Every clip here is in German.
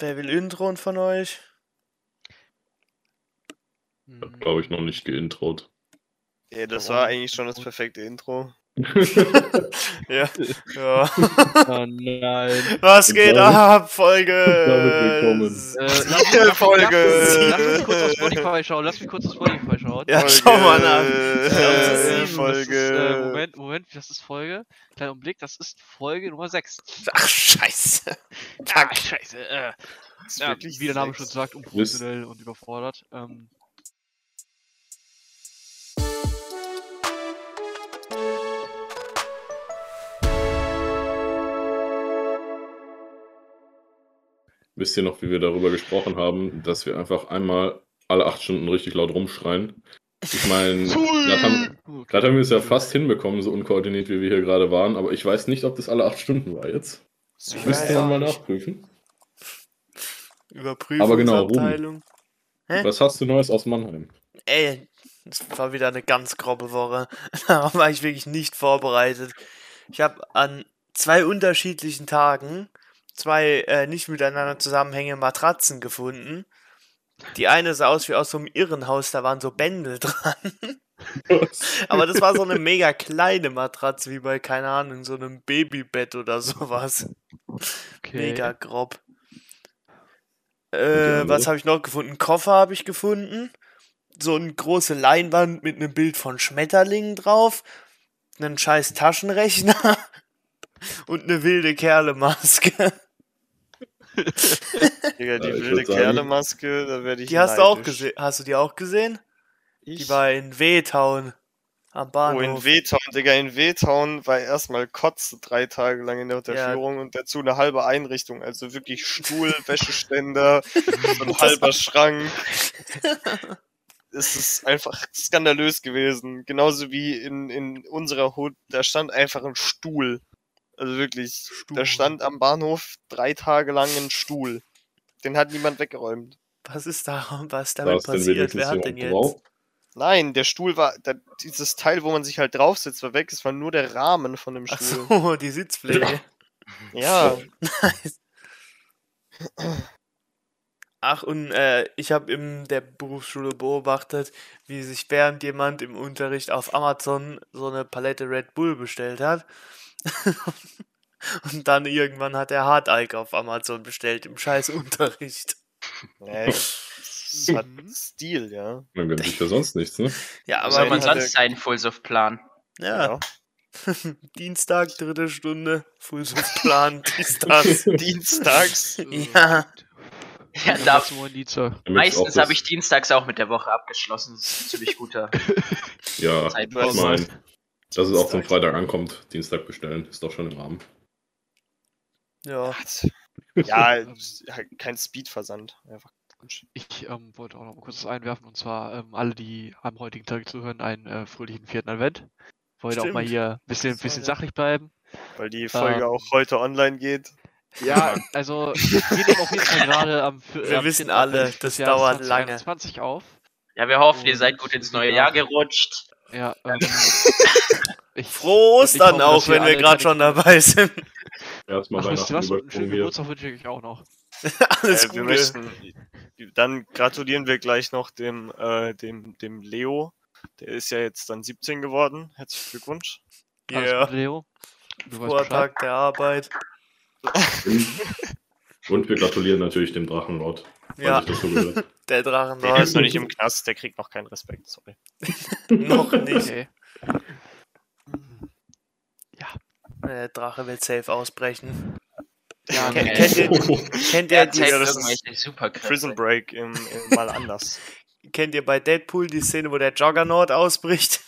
Wer will Intro von euch? Hat, glaube ich, noch nicht geintrot. Ja, das war eigentlich schon das perfekte Intro. Ja. ja. Oh nein. Was geht damit- ab? Folge. Äh, lass, Folge. Lass, lass mich kurz auf Spotify schauen. Lass mich kurz auf Spotify schauen. Ja, schau mal an. Folge. Das ist Äh, Das ist, Folge. äh, Moment, Moment, das ist Folge. Kleiner Umblick, das ist Folge Nummer 6. Ach, scheiße. Ah, scheiße. Äh, ja, wie der Name schon sagt, unprofessionell und überfordert. Ähm, Wisst ihr noch, wie wir darüber gesprochen haben, dass wir einfach einmal alle acht Stunden richtig laut rumschreien? Ich meine, gerade haben, haben wir es ja fast hinbekommen, so unkoordiniert wie wir hier gerade waren, aber ich weiß nicht, ob das alle acht Stunden war jetzt. Ich Müsste man auch mal nachprüfen. Überprüfungsabteilung. Aber genau, Ruben. Was hast du Neues aus Mannheim? Ey, es war wieder eine ganz grobe Woche. Da war ich wirklich nicht vorbereitet. Ich habe an zwei unterschiedlichen Tagen zwei äh, nicht miteinander zusammenhängende Matratzen gefunden. Die eine sah aus wie aus so einem Irrenhaus, da waren so Bändel dran. Aber das war so eine mega kleine Matratze, wie bei, keine Ahnung, so einem Babybett oder sowas. okay. Mega grob. Äh, was habe ich noch gefunden? Koffer habe ich gefunden. So eine große Leinwand mit einem Bild von Schmetterlingen drauf. Einen scheiß Taschenrechner. Und eine wilde Kerle-Maske. Digga, die Ja, wilde Kerle-Maske, da werde ich Die hast du auch gesehen. Hast du die auch gesehen? Ich? Die war in Wehtown. Am Oh, Bahnhof. in Wehtown, Digga, in Wehtown war erstmal Kotze drei Tage lang in der Unterführung und dazu eine halbe Einrichtung. Also wirklich Stuhl, Wäscheständer, so ein halber Schrank. Es ist einfach skandalös gewesen. Genauso wie in, in unserer Hut, da stand einfach ein Stuhl. Also wirklich, Stuhl. da stand am Bahnhof drei Tage lang ein Stuhl. Den hat niemand weggeräumt. Was ist da, was Da damit denn passiert? Wer hat denn jetzt? drauf. Nein, der Stuhl war, da, dieses Teil, wo man sich halt draufsetzt, war weg. Es war nur der Rahmen von dem Ach Stuhl. so, die Sitzpflege. Ja, Ach, und äh, ich habe in der Berufsschule beobachtet, wie sich während jemand im Unterricht auf Amazon so eine Palette Red Bull bestellt hat. und dann irgendwann hat er Hartalk auf Amazon bestellt im scheiß Unterricht. nee, das hat Stil, ja. Man gönnt sich ja sonst nichts, ne? Ja, Was soll aber man sonst sein, Full-Soft-Plan? ja, Dienstag, dritte Stunde, Frühstücksplan, dies, das. Dienstags. Ja, Ja, da, meistens habe ich dienstags auch mit der Woche abgeschlossen. Das ist ein ziemlich guter Ja, ich Zeitpunkt. Dass es auch zum. Freitag ankommt, Dienstag bestellen, ist doch schon im Rahmen. ja. Ja, halt kein Speedversand. Einfach. Ich ähm, wollte auch noch mal kurz was einwerfen und zwar ähm, alle, die am heutigen Tag zuhören, einen äh, fröhlichen vierten Advent. Wollte auch mal hier ein bisschen, bisschen sachlich bleiben. Weil die Folge Ähm. auch heute online geht. Ja, also wir nehmen auf jeden Fall gerade am Wir am wissen 4. alle, das Jahres dauert lange. 2021 auf. Ja, wir hoffen, ihr seid gut ins neue Jahr gerutscht. Ja, ähm, ich, Frohe Ostern hoffe, auch, wenn wir gerade schon dabei sind. Erstmal Ach, Weihnachten was? Einen schönen. Geburtstag wünsche ich auch noch. Alles Äh, Gute. möchten, dann gratulieren wir gleich noch dem, äh, dem, dem Leo. Der ist ja jetzt dann 17 geworden. Herzlichen Glückwunsch. Ja, Gute, Leo. Froher. Tag der Arbeit. Und wir gratulieren natürlich dem Drachenlord. Ja, der Drachen Der ist noch nicht im Knast, der kriegt noch keinen Respekt. Sorry. noch nicht. Okay. Der Drache wird safe ausbrechen. Ja, Ken- Okay. Kennt ihr, kennt ihr, die, Ja. Prison Break im, im mal anders. kennt ihr bei Deadpool die Szene, wo der Juggernaut ausbricht?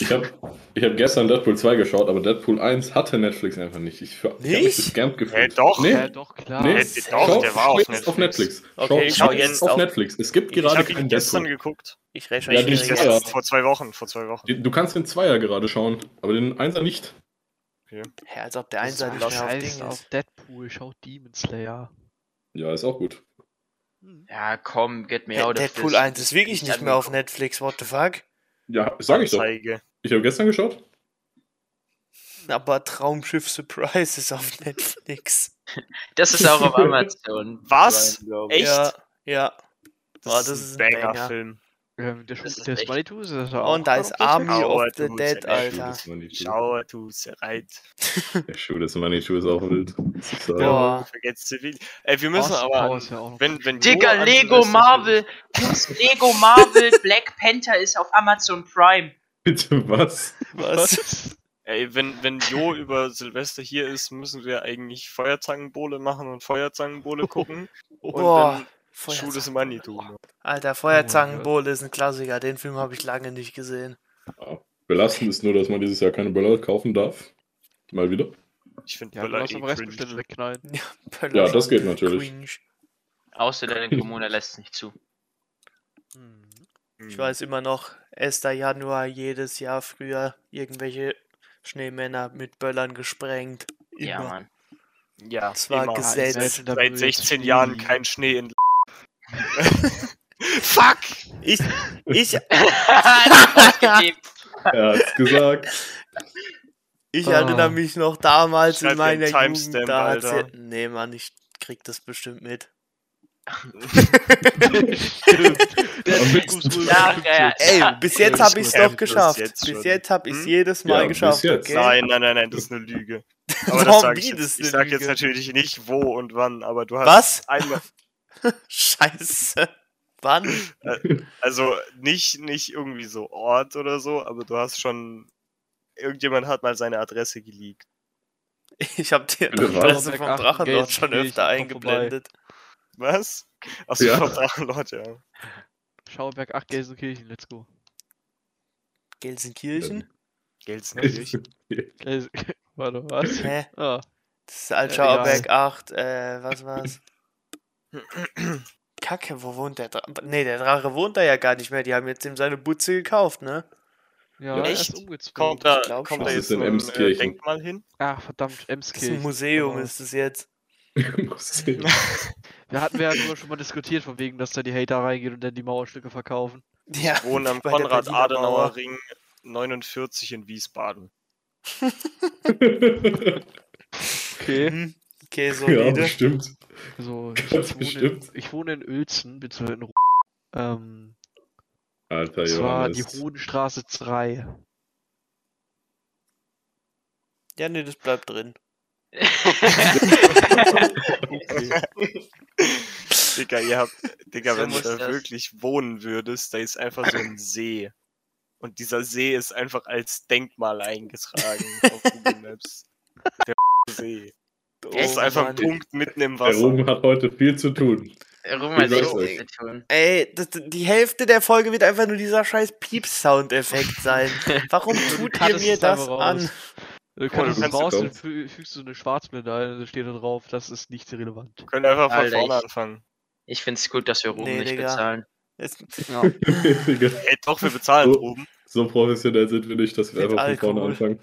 Ich habe ich hab gestern Deadpool 2 geschaut, aber Deadpool 1 hatte Netflix einfach nicht. Ich, ich hab mich Nicht? gescampt gefühlt. Äh, doch. Nee, Ja, doch, klar. nee. Äh, doch, Schau- der war auf Netflix. auf Netflix. Okay, ich schau jetzt auf auf- Netflix. Es gibt Ich gerade habe keinen gestern Deadpool. geguckt. Ich Ja, recherchiere die jetzt. Zweier. Gestern, vor zwei Wochen, vor zwei Wochen. Du kannst den Zweier gerade schauen, aber den Einser nicht. Ja, als ob der Einser nicht mehr auf Ding auf. Deadpool, schaut Demon Slayer. Ja, ist auch gut. Ja, komm, get me out of Deadpool this. 1 ist wirklich nicht mehr auf Netflix, what the fuck? Ja, sag ich doch. Ich habe gestern geschaut. aber Traumschiff Surprise ist auf Netflix. Das ist auch auf Amazon. Was? Echt? Ja, ja. Das, Oh, ist das ist ein ein Banger. Banger-Film. Ähm, der Schuh, Das ist der ist das Und da ist Army of the Dead, Alter. Das Manitou. Schau, du Sereit. Der Schuh des Manitou ist auch wild. Äh, Boah. Vergesst zivil. Ey, wir müssen aber. Ja Wenn, wenn Digga, Lego Marvel. Lego Marvel Black Panther ist auf Amazon Prime. Bitte was? Was? Ey, wenn, wenn Jo über Silvester hier ist, müssen wir eigentlich Feuerzangenbowle machen und Feuerzangenbowle gucken. Und Boah. dann Feuerzangen- Manitou. Alter, Feuerzangenbowle ist ein Klassiker. Den Film habe ich lange nicht gesehen. Ja. Belastend ist nur, dass man dieses Jahr keine Böller kaufen darf. Mal wieder. Ich finde Ja, Böller eh. Restbestände wegknallen. Ja, das geht natürlich. Cringe. Außer deine Kommune lässt nicht zu. Hm. Ich weiß immer noch, 1. Januar jedes Jahr früher irgendwelche Schneemänner mit Böllern gesprengt. Immer. Ja, Mann. Ja, Das war immer. Gesetz. Selten, da Seit blöd 16 Schnee Jahren kein Schnee in. Fuck! Ich, ich. Er hat's gesagt. ich Ah. erinnere mich noch damals Schreib in meiner Jugend. Da Alter. nee, Mann, ich krieg das bestimmt mit. Ja. Ey, bis jetzt habe ich es doch geschafft. jetzt Bis jetzt habe ich es Hm? jedes Mal Ja, geschafft, okay? Nein, nein, nein, nein, das ist eine Lüge. Aber Warum das sag ich, jetzt, ich sag jetzt natürlich nicht wo und wann, aber du hast Was? einmal, Scheiße. Wann? also nicht, nicht irgendwie so Ort oder so, aber du hast schon, irgendjemand hat mal seine Adresse geleakt. Ich habe die? Adresse vom Ach, Drachen dort schon öfter eingeblendet. Was? Achso, Ja. ja. Drachenlord, ja. Schauberg 8 Gelsenkirchen, let's go. Gelsenkirchen? Gelsenkirchen. Gels Warte, was? Hä? Ah, Das ist Ja, Altschauerberg 8, äh, was war's? Kacke, wo wohnt der Drache? Nee, der Drache wohnt da ja gar nicht mehr. Die haben jetzt ihm seine Butze gekauft, ne? ja, Ja. er Echt? Kommt da, Ich glaub kommt schon. da jetzt ein äh, Emskirchen. Denkmal hin? Ach, verdammt, Das ist ein Emskirchen. Museum, Genau. ist es jetzt. Ich- Wir hatten wir ja drüber schon mal diskutiert, von wegen, dass da die Hater reingehen und dann die Mauerstücke verkaufen. Ja, am der Berliner Mauer. Konrad-Adenauer-Ring 49 in Wiesbaden. Okay. Okay, ja, solide. bestimmt. Also, ich, Ganz wohne in, bestimmt. ich wohne in Uelzen, beziehungsweise in Ru ähm, Alter, das war die Johannes. Hohenstraße 3. ja, nee, das bleibt drin. Digga, ihr habt, Digga, So wenn du da das. wirklich wohnen würdest, da ist einfach so ein See. Und dieser See ist einfach als Denkmal eingetragen auf Google Maps. Der See. Das ist Oh, einfach ein Punkt mitten im Der Wasser. Ruben hat heute viel zu tun. Rum hat Ich echt viel zu tun. Ey, das, die Hälfte der Folge wird einfach nur dieser scheiß Piep-Soundeffekt sein. Warum tut ihr es mir das an? Du kannst kannst raus und fü fügst du eine Schwarzblende ein, da steht da drauf, das ist nicht relevant. Wir können einfach von Alter, vorne ich- anfangen. Ich find's gut, dass wir Ruben Nee, nicht Digga. bezahlen. Ja. Ey, doch, wir bezahlen So. oben. so professionell sind wir nicht, dass wir Mit einfach von vorne Alkohol.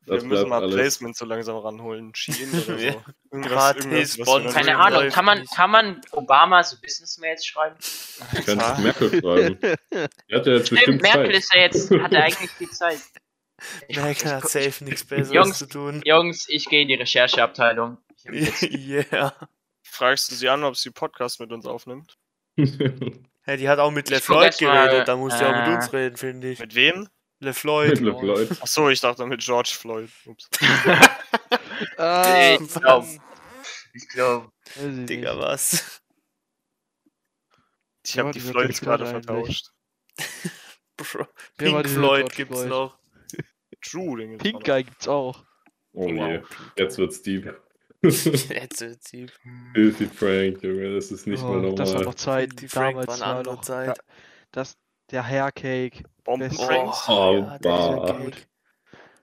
Anfangen. Wir Das müssen mal alles. Placement so langsam ranholen. Shein oder so. Gratis Keine Ahnung, kann man, kann man Obama so Business-Mails schreiben? Du kannst Merkel schreiben. Der hat ja jetzt Stimmt, bestimmt Merkel Zeit. ist ja jetzt, hat er eigentlich viel Zeit. Ich- Merkel hat safe nichts Besseres Jungs, zu tun. Jungs, ich gehe in die Rechercheabteilung. Yeah. Fragst du sie an, ob sie Podcast mit uns aufnimmt? Ja, die hat auch mit LeFloid mal, geredet, da muss die auch mit äh, uns reden, finde ich. Mit wem? LeFloid. Mit Lloyd. Achso, ich dachte mit George Floyd. Ups. Ah, Ich glaub, ich glaub, ich Digga, nicht. was? Ich Ja, habe die Floyds gerade vertauscht. Bro, Pink Floyd George gibt's Floyd? noch. True, den gibt's Pink. Guy gibt's auch. Oh je, jetzt wird's deep. Jetzt wird's deep. Filthy Frank, Junge, das ist nicht oh, mehr Das war normal. noch Zeiten, Die Frank war damals eine war andere noch, Zeit. Ja, das, der Haircake, Bombenpranks? Oh, ja,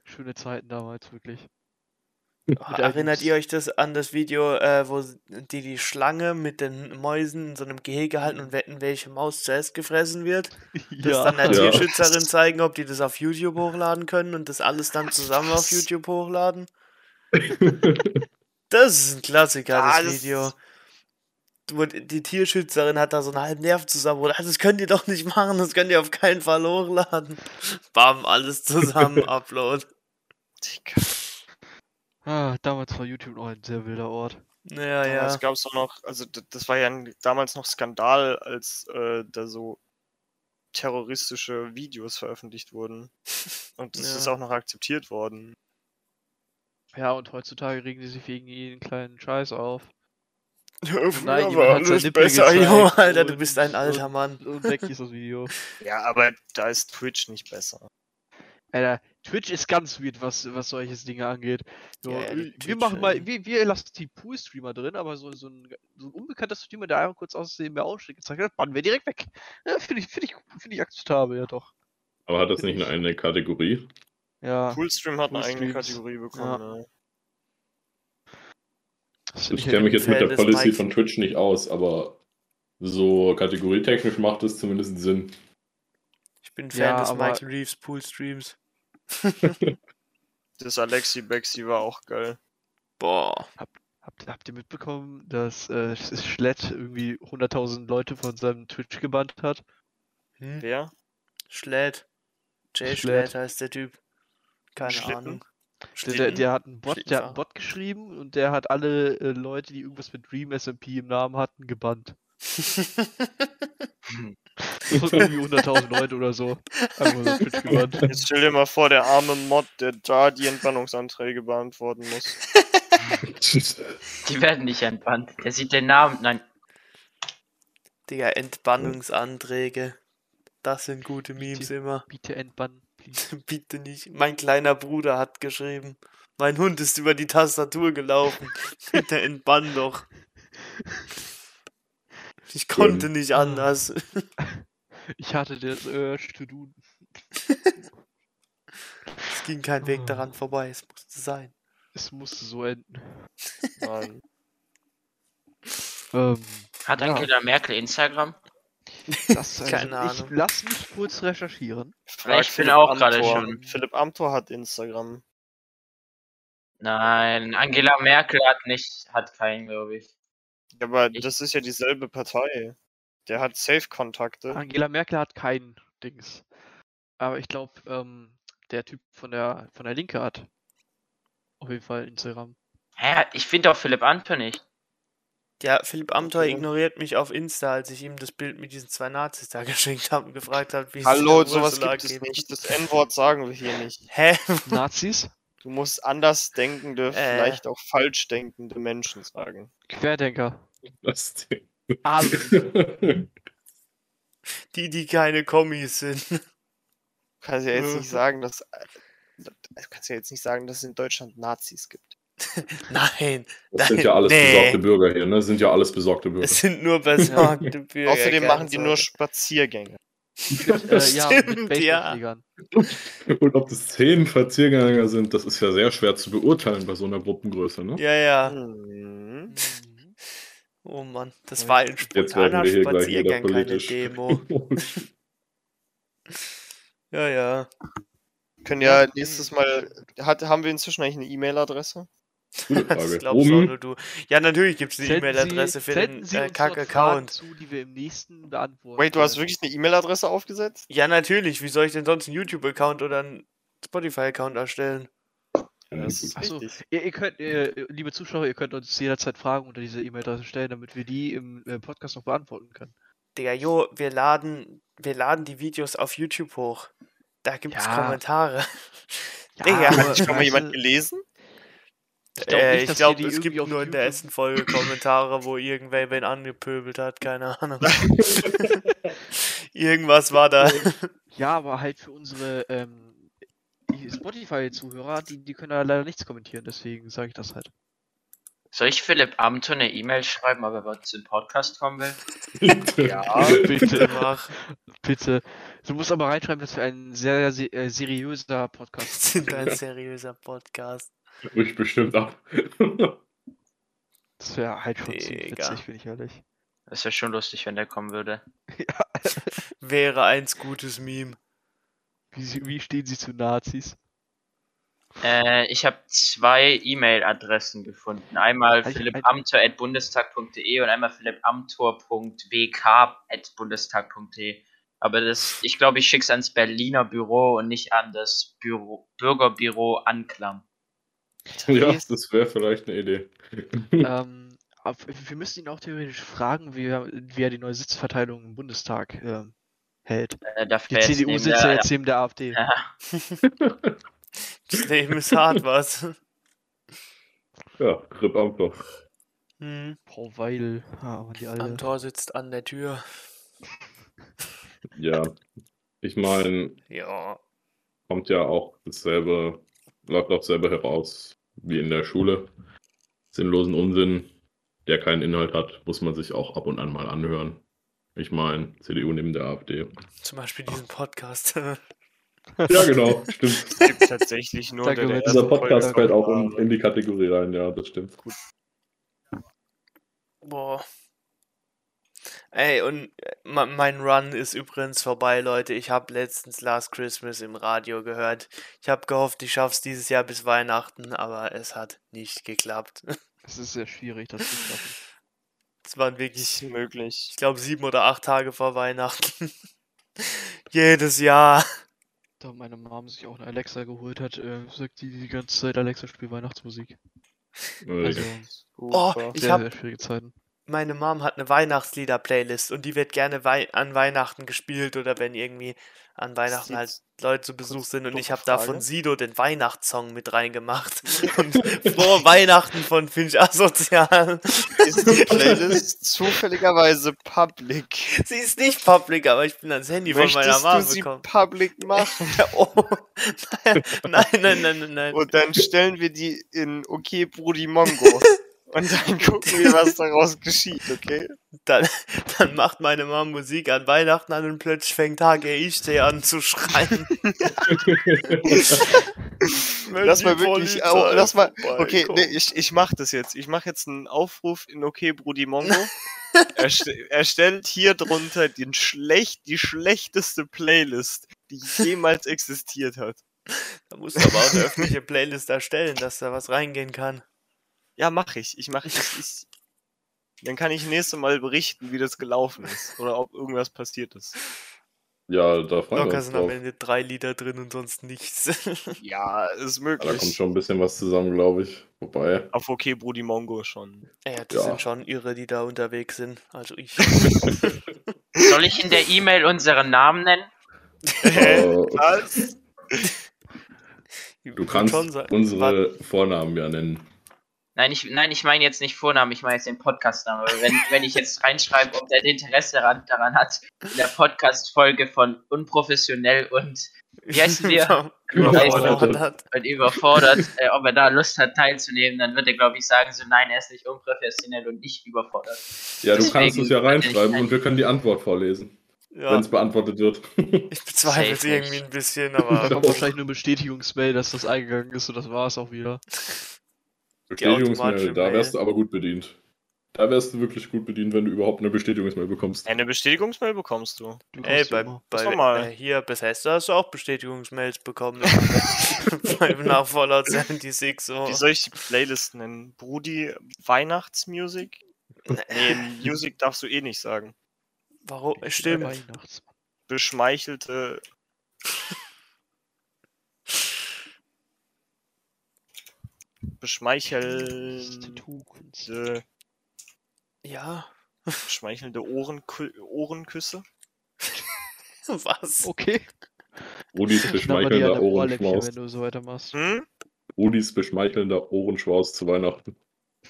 schöne Zeiten damals, wirklich. Oh, Erinnert ihr euch das an das Video, äh, wo die die Schlange mit den Mäusen in so einem Gehege halten und wetten, welche Maus zuerst gefressen wird? Das dann der Ja. Tierschützerin zeigen, ob die das auf YouTube hochladen können und das alles dann zusammen auf? YouTube hochladen? Das ist ein Klassiker, Ah, das das- Video. Wo die Tierschützerin hat da so einen halben Nerv zusammen. Oder, das könnt ihr doch nicht machen, das könnt ihr auf keinen Fall hochladen. Bam, alles zusammen, Upload. Digga. Ah, damals war YouTube noch ein sehr wilder Ort. Ja, Damals ja. gab es auch noch, also das war ja ein- damals noch Skandal, als äh, da so terroristische Videos veröffentlicht wurden. Und das Ja. ist auch noch akzeptiert worden. Ja, und heutzutage regen die sich wegen jeden kleinen Scheiß auf. Früher Nein, war alles Nippel besser, gezeigt Jo, Alter, du bist ein alter Mann. Und weg ist das Video. Ja, aber da ist Twitch nicht besser. Alter, Twitch ist ganz weird, was, was solches Dinge angeht. So, Ja, ja, äh, wir Twitch, machen mal, ähm, wir, wir lassen die Pool-Streamer drin, aber so, so, ein, so ein unbekannter Streamer, der einfach kurz aussehen mehr Ausschnitt gezeigt hat, bannen wir direkt weg. Ja, Finde ich, finde ich, finde ich akzeptabel, ja doch. Aber hat das nicht eine eigene Kategorie? Ja. Poolstream hat eine eigene. Kategorie bekommen. Ja. Das Ich kenne mich jetzt mit der Policy Mike. von Twitch nicht aus, aber so kategorietechnisch macht es zumindest Sinn. Ich bin Fan Ja, des Michael Reeves Pool Streams. Das Alexi Bexi war auch geil. Boah. Habt, habt ihr mitbekommen, dass äh, Schlett irgendwie 100.000 Leute von seinem Twitch gebannt hat? Hm? Wer? Schlät. Jay Schlät. Schlät heißt der Typ. Keine Schlitten? Ahnung. Der, der, der hat einen Bot, der hat einen Bot geschrieben und der hat alle äh, Leute, die irgendwas mit Dream SMP im Namen hatten, gebannt. irgendwie 100.000 Leute oder so. Einfach so. Jetzt stell dir mal vor, der arme Mod, der da die Entbannungsanträge beantworten muss. Die werden nicht entbannt. Der sieht den Namen. Nein, Digga, Entbannungsanträge. Das sind gute Memes immer. Bitte entbannen. Bitte nicht. Mein kleiner Bruder hat geschrieben. Mein Hund ist über die Tastatur gelaufen. Bitte entbann doch. Ich konnte nicht anders. Ich hatte das Urge to do. Es ging kein Weg daran vorbei. Es musste sein. Es musste so enden. Nein. Ähm, hat Ja. Angela Merkel Instagram? Das, also, Keine ich Ahnung. lass mich kurz recherchieren. Frag ich bin auch gerade schon- Philipp Amthor hat Instagram. Nein, Angela Merkel hat nicht, hat keinen, glaube ich. Ja, aber Ich- das ist ja dieselbe Partei. Der hat Safe-Kontakte. Angela Merkel hat kein Dings. Aber ich glaube, ähm, der Typ von der von der Linke hat auf jeden Fall Instagram. Hä, ich finde auch Philipp Amthor nicht. Ja, Philipp Amthor Okay. ignoriert mich auf Insta, als ich ihm das Bild mit diesen zwei Nazis da geschenkt habe und gefragt habe, wie es Hallo, der sowas Ursula gibt es geht. nicht. Das N-Wort sagen wir hier nicht. Hä? Nazis? Du musst andersdenkende, Äh. vielleicht auch falsch denkende Menschen sagen. Querdenker. Das Ding. Alle. Die, die keine Kommis sind. Du kannst ja jetzt nicht sagen, dass. äh, Du kannst ja jetzt nicht sagen, dass es in Deutschland Nazis gibt. Nein, Das sind ja alles Nee. besorgte Bürger hier, ne? Das sind ja alles besorgte Bürger. es sind nur besorgte Bürger. Außerdem machen die nur. Spaziergänge. äh, ja, mit Stimmt, ja. Baseballschlägern. Und ob das zehn Spaziergänger sind, das ist ja sehr schwer zu beurteilen bei so einer Gruppengröße, ne? Ja, ja. Mhm. Oh Mann, das Ja, war ein Jetzt werden spontaner wir hier gleich wieder Spaziergang, keine. Demo. Ja, ja. Können ja nächstes Mal. Hat, haben wir inzwischen eigentlich eine E-Mail-Adresse? Gute Das Frage. auch Oben, nur du. Ja, natürlich gibt es eine E-Mail-Adresse für den äh, Kack-Account. zu, die wir im nächsten beantworten. Wait, du hast wirklich eine E-Mail-Adresse aufgesetzt? Ja, natürlich. Wie soll ich denn sonst einen YouTube-Account oder einen Spotify-Account erstellen? Ja, Das gut. ist Ach so. richtig. Ihr, ihr könnt, äh, liebe Zuschauer, ihr könnt uns jederzeit Fragen unter dieser E-Mail-Adresse stellen, damit wir die im äh, Podcast noch beantworten können. Digga, jo, wir laden, wir laden die Videos auf YouTube hoch. Da gibt's Ja. Kommentare. Ja, Digga. Hat schon mal jemand du, gelesen? Ich glaub äh, nicht, ich glaube, die es gibt nur in der ersten Folge Kommentare, wo irgendwer wen angepöbelt hat, keine Ahnung. Irgendwas war da. Ja, aber halt für unsere ähm, Spotify-Zuhörer, die, die können da leider nichts kommentieren, deswegen sage ich das halt. Soll ich Philipp Amthor eine E-Mail schreiben, ob er im Podcast kommen will? Ja. bitte, Mach. bitte. Du musst aber reinschreiben, dass wir ein sehr, sehr äh, seriöser Podcast sind ein seriöser Podcast. Ich bestimmt ab. Das wäre halt schon ziemlich witzig, bin ich ehrlich. Das wäre schon lustig, wenn der kommen würde. Wäre eins gutes Meme. Wie, wie stehen sie zu Nazis? Äh, ich habe zwei E-Mail-Adressen gefunden. Einmal Halt, philippamthor.bundestag.de und einmal philippamthor.wk.bundestag.de. Aber das, ich glaube, ich schick's ans Berliner Büro und nicht an das Büro, Bürgerbüro Anklam. Ja, das wäre vielleicht eine Idee. ähm, wir müssen ihn auch theoretisch fragen, wie er, wie er die neue Sitzverteilung im Bundestag ähm, hält. Äh, Die CDU sitzt ja der- jetzt neben der AfD. Ja. Das Leben ist hart, was? Ja, Grip Amtor. Hm. Frau Weil. Ah, aber die Am alte. Tor sitzt an der Tür. Ja, ich meine, Ja. kommt ja auch dasselbe, läuft auch dasselbe heraus wie in der Schule. Sinnlosen Unsinn, der keinen Inhalt hat, muss man sich auch ab und an mal anhören. Ich meine, CDU neben der AfD. Zum Beispiel diesen Podcast. Ja, genau, stimmt. Es gibt tatsächlich nur der. Dieser Podcast fällt auch in, in die Kategorie rein, ja, das stimmt. Boah. Ey, und äh, me- mein Run ist übrigens vorbei, Leute. Ich habe letztens Last Christmas im Radio gehört. Ich habe gehofft, ich schaff's dieses Jahr bis Weihnachten, aber es hat nicht geklappt. Es ist sehr schwierig, das zu schaffen. Es waren Ist wirklich, möglich. ich glaube, sieben oder acht Tage vor Weihnachten. Jedes Jahr. Da meine Mom sich auch eine Alexa geholt hat, äh, sagt die die ganze Zeit, Alexa spielt Weihnachtsmusik. Also, Oh, Super. ich sehr, hab- sehr schwierige Zeiten. Meine Mom hat eine Weihnachtslieder-Playlist und die wird gerne wei an Weihnachten gespielt oder wenn irgendwie an Weihnachten halt Leute zu Besuch sind und ich habe da von. Sido den Weihnachtssong mit reingemacht. Und frohe Weihnachten von Finch Asozial. Ist die Playlist zufälligerweise public? Sie ist nicht public, aber ich bin ans Handy von meiner Möchtest du sie gekommen. public machen? Oh, nein, nein, nein, nein, nein, nein. Und dann stellen wir die in Okay Brudi Mongo. Und dann gucken wir, was daraus geschieht, okay? Dann, dann macht meine Mom Musik an Weihnachten an und plötzlich fängt HGIC an zu schreien. Lass mal wirklich, au, lass mal, okay, nee, ich, ich mach das jetzt. Ich mach jetzt einen Aufruf in Okay Brudi Mongo. Erste, erstellt hier drunter den schlecht, die schlechteste Playlist, die jemals existiert hat. Da musst du aber auch eine öffentliche Playlist erstellen, dass da was reingehen kann. Ja, mach ich. Ich mach ich, ich. Dann kann ich nächstes Mal berichten, wie das gelaufen ist. Oder ob irgendwas passiert ist. Ja, da freuen wir Locker uns sind am. Ende drei Lieder drin und sonst nichts. Ja, ist Ja, da kommt möglich. schon ein bisschen was zusammen, glaube ich. Wobei, Auf Okay Brudi Mongo schon. ja, das Ja. sind schon Irre, die da unterwegs sind. Also ich. Soll ich in der E-Mail unseren Namen nennen? Äh, Was? du kannst unsere Vornamen ja nennen. Nein, ich, nein, ich meine jetzt nicht Vornamen, ich meine jetzt den Podcastnamen. Aber wenn, wenn ich jetzt reinschreibe, ob der Interesse daran, daran hat, in der Podcast-Folge von unprofessionell und wie heißen wir? Überfordert. und überfordert, äh, ob er da Lust hat teilzunehmen, dann wird er, glaube ich, sagen, so nein, er ist nicht unprofessionell und nicht überfordert. Ja, du Deswegen kannst es ja reinschreiben ein- und wir können die Antwort vorlesen, wenn Ja, es beantwortet wird. ich bezweifle es irgendwie ein bisschen, Da aber kommt wahrscheinlich nur Bestätigungsmail, dass das eingegangen ist und das war es auch wieder. Bestätigungsmail, da wärst du aber gut bedient. Da wärst du wirklich gut bedient, wenn du überhaupt eine Bestätigungsmail bekommst. Eine Bestätigungsmail bekommst du. Du ey, bei, bei normal. äh, hier Bethesda hast du auch Bestätigungsmails bekommen. Nach Fallout 76 so. Wie soll ich die Playlist nennen? Brudi Weihnachtsmusik? Nee, Music darfst du eh nicht sagen. Warum? Stimmt. Beschmeichelte. Beschmeichelnde. Ja. beschmeichelnde Ohrenkü Ohrenküsse. Was? Okay. An beschmeichelnder der Ohrenschmaus. wenn du so weitermachst. Hm? Rudis beschmeichelnder Ohrenschmaus zu Weihnachten.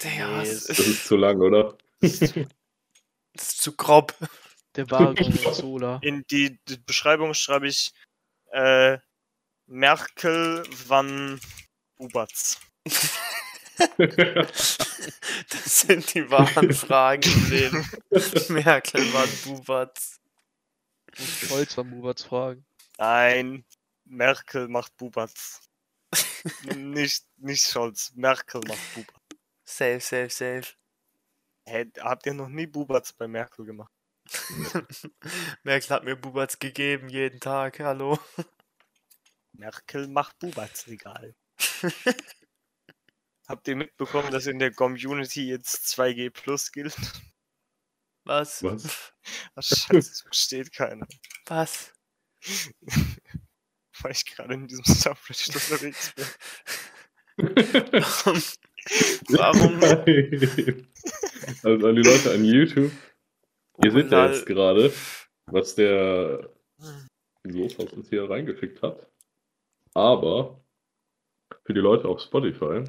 Nee, es Das ist, ist zu lang, oder? es ist zu grob. Der wahre Gorgonzola. In die, die Beschreibung schreibe ich äh, Merkel van Ubatz. Das sind die wahren Fragen im Leben. Merkel, Mann, Bubatz. Stolz am Mubats fragen. Nein, Merkel macht Bubatz. nicht, nicht Scholz, Merkel macht Bubatz. Safe, safe, safe. Hä, habt ihr noch nie Bubatz bei Merkel gemacht? Merkel hat mir Bubatz gegeben, jeden Tag. Hallo. Merkel macht Bubatz legal. Habt ihr mitbekommen, dass in der Community jetzt 2G Plus gilt? Was? Was? Ach, scheiße, das versteht keiner. Was? Weil ich gerade in diesem Subreddit unterwegs bin. Warum? Nein. Also an die Leute an YouTube. Ihr seht ja jetzt gerade, was der Loshaus uns hier reingeschickt hat. Aber für die Leute auf Spotify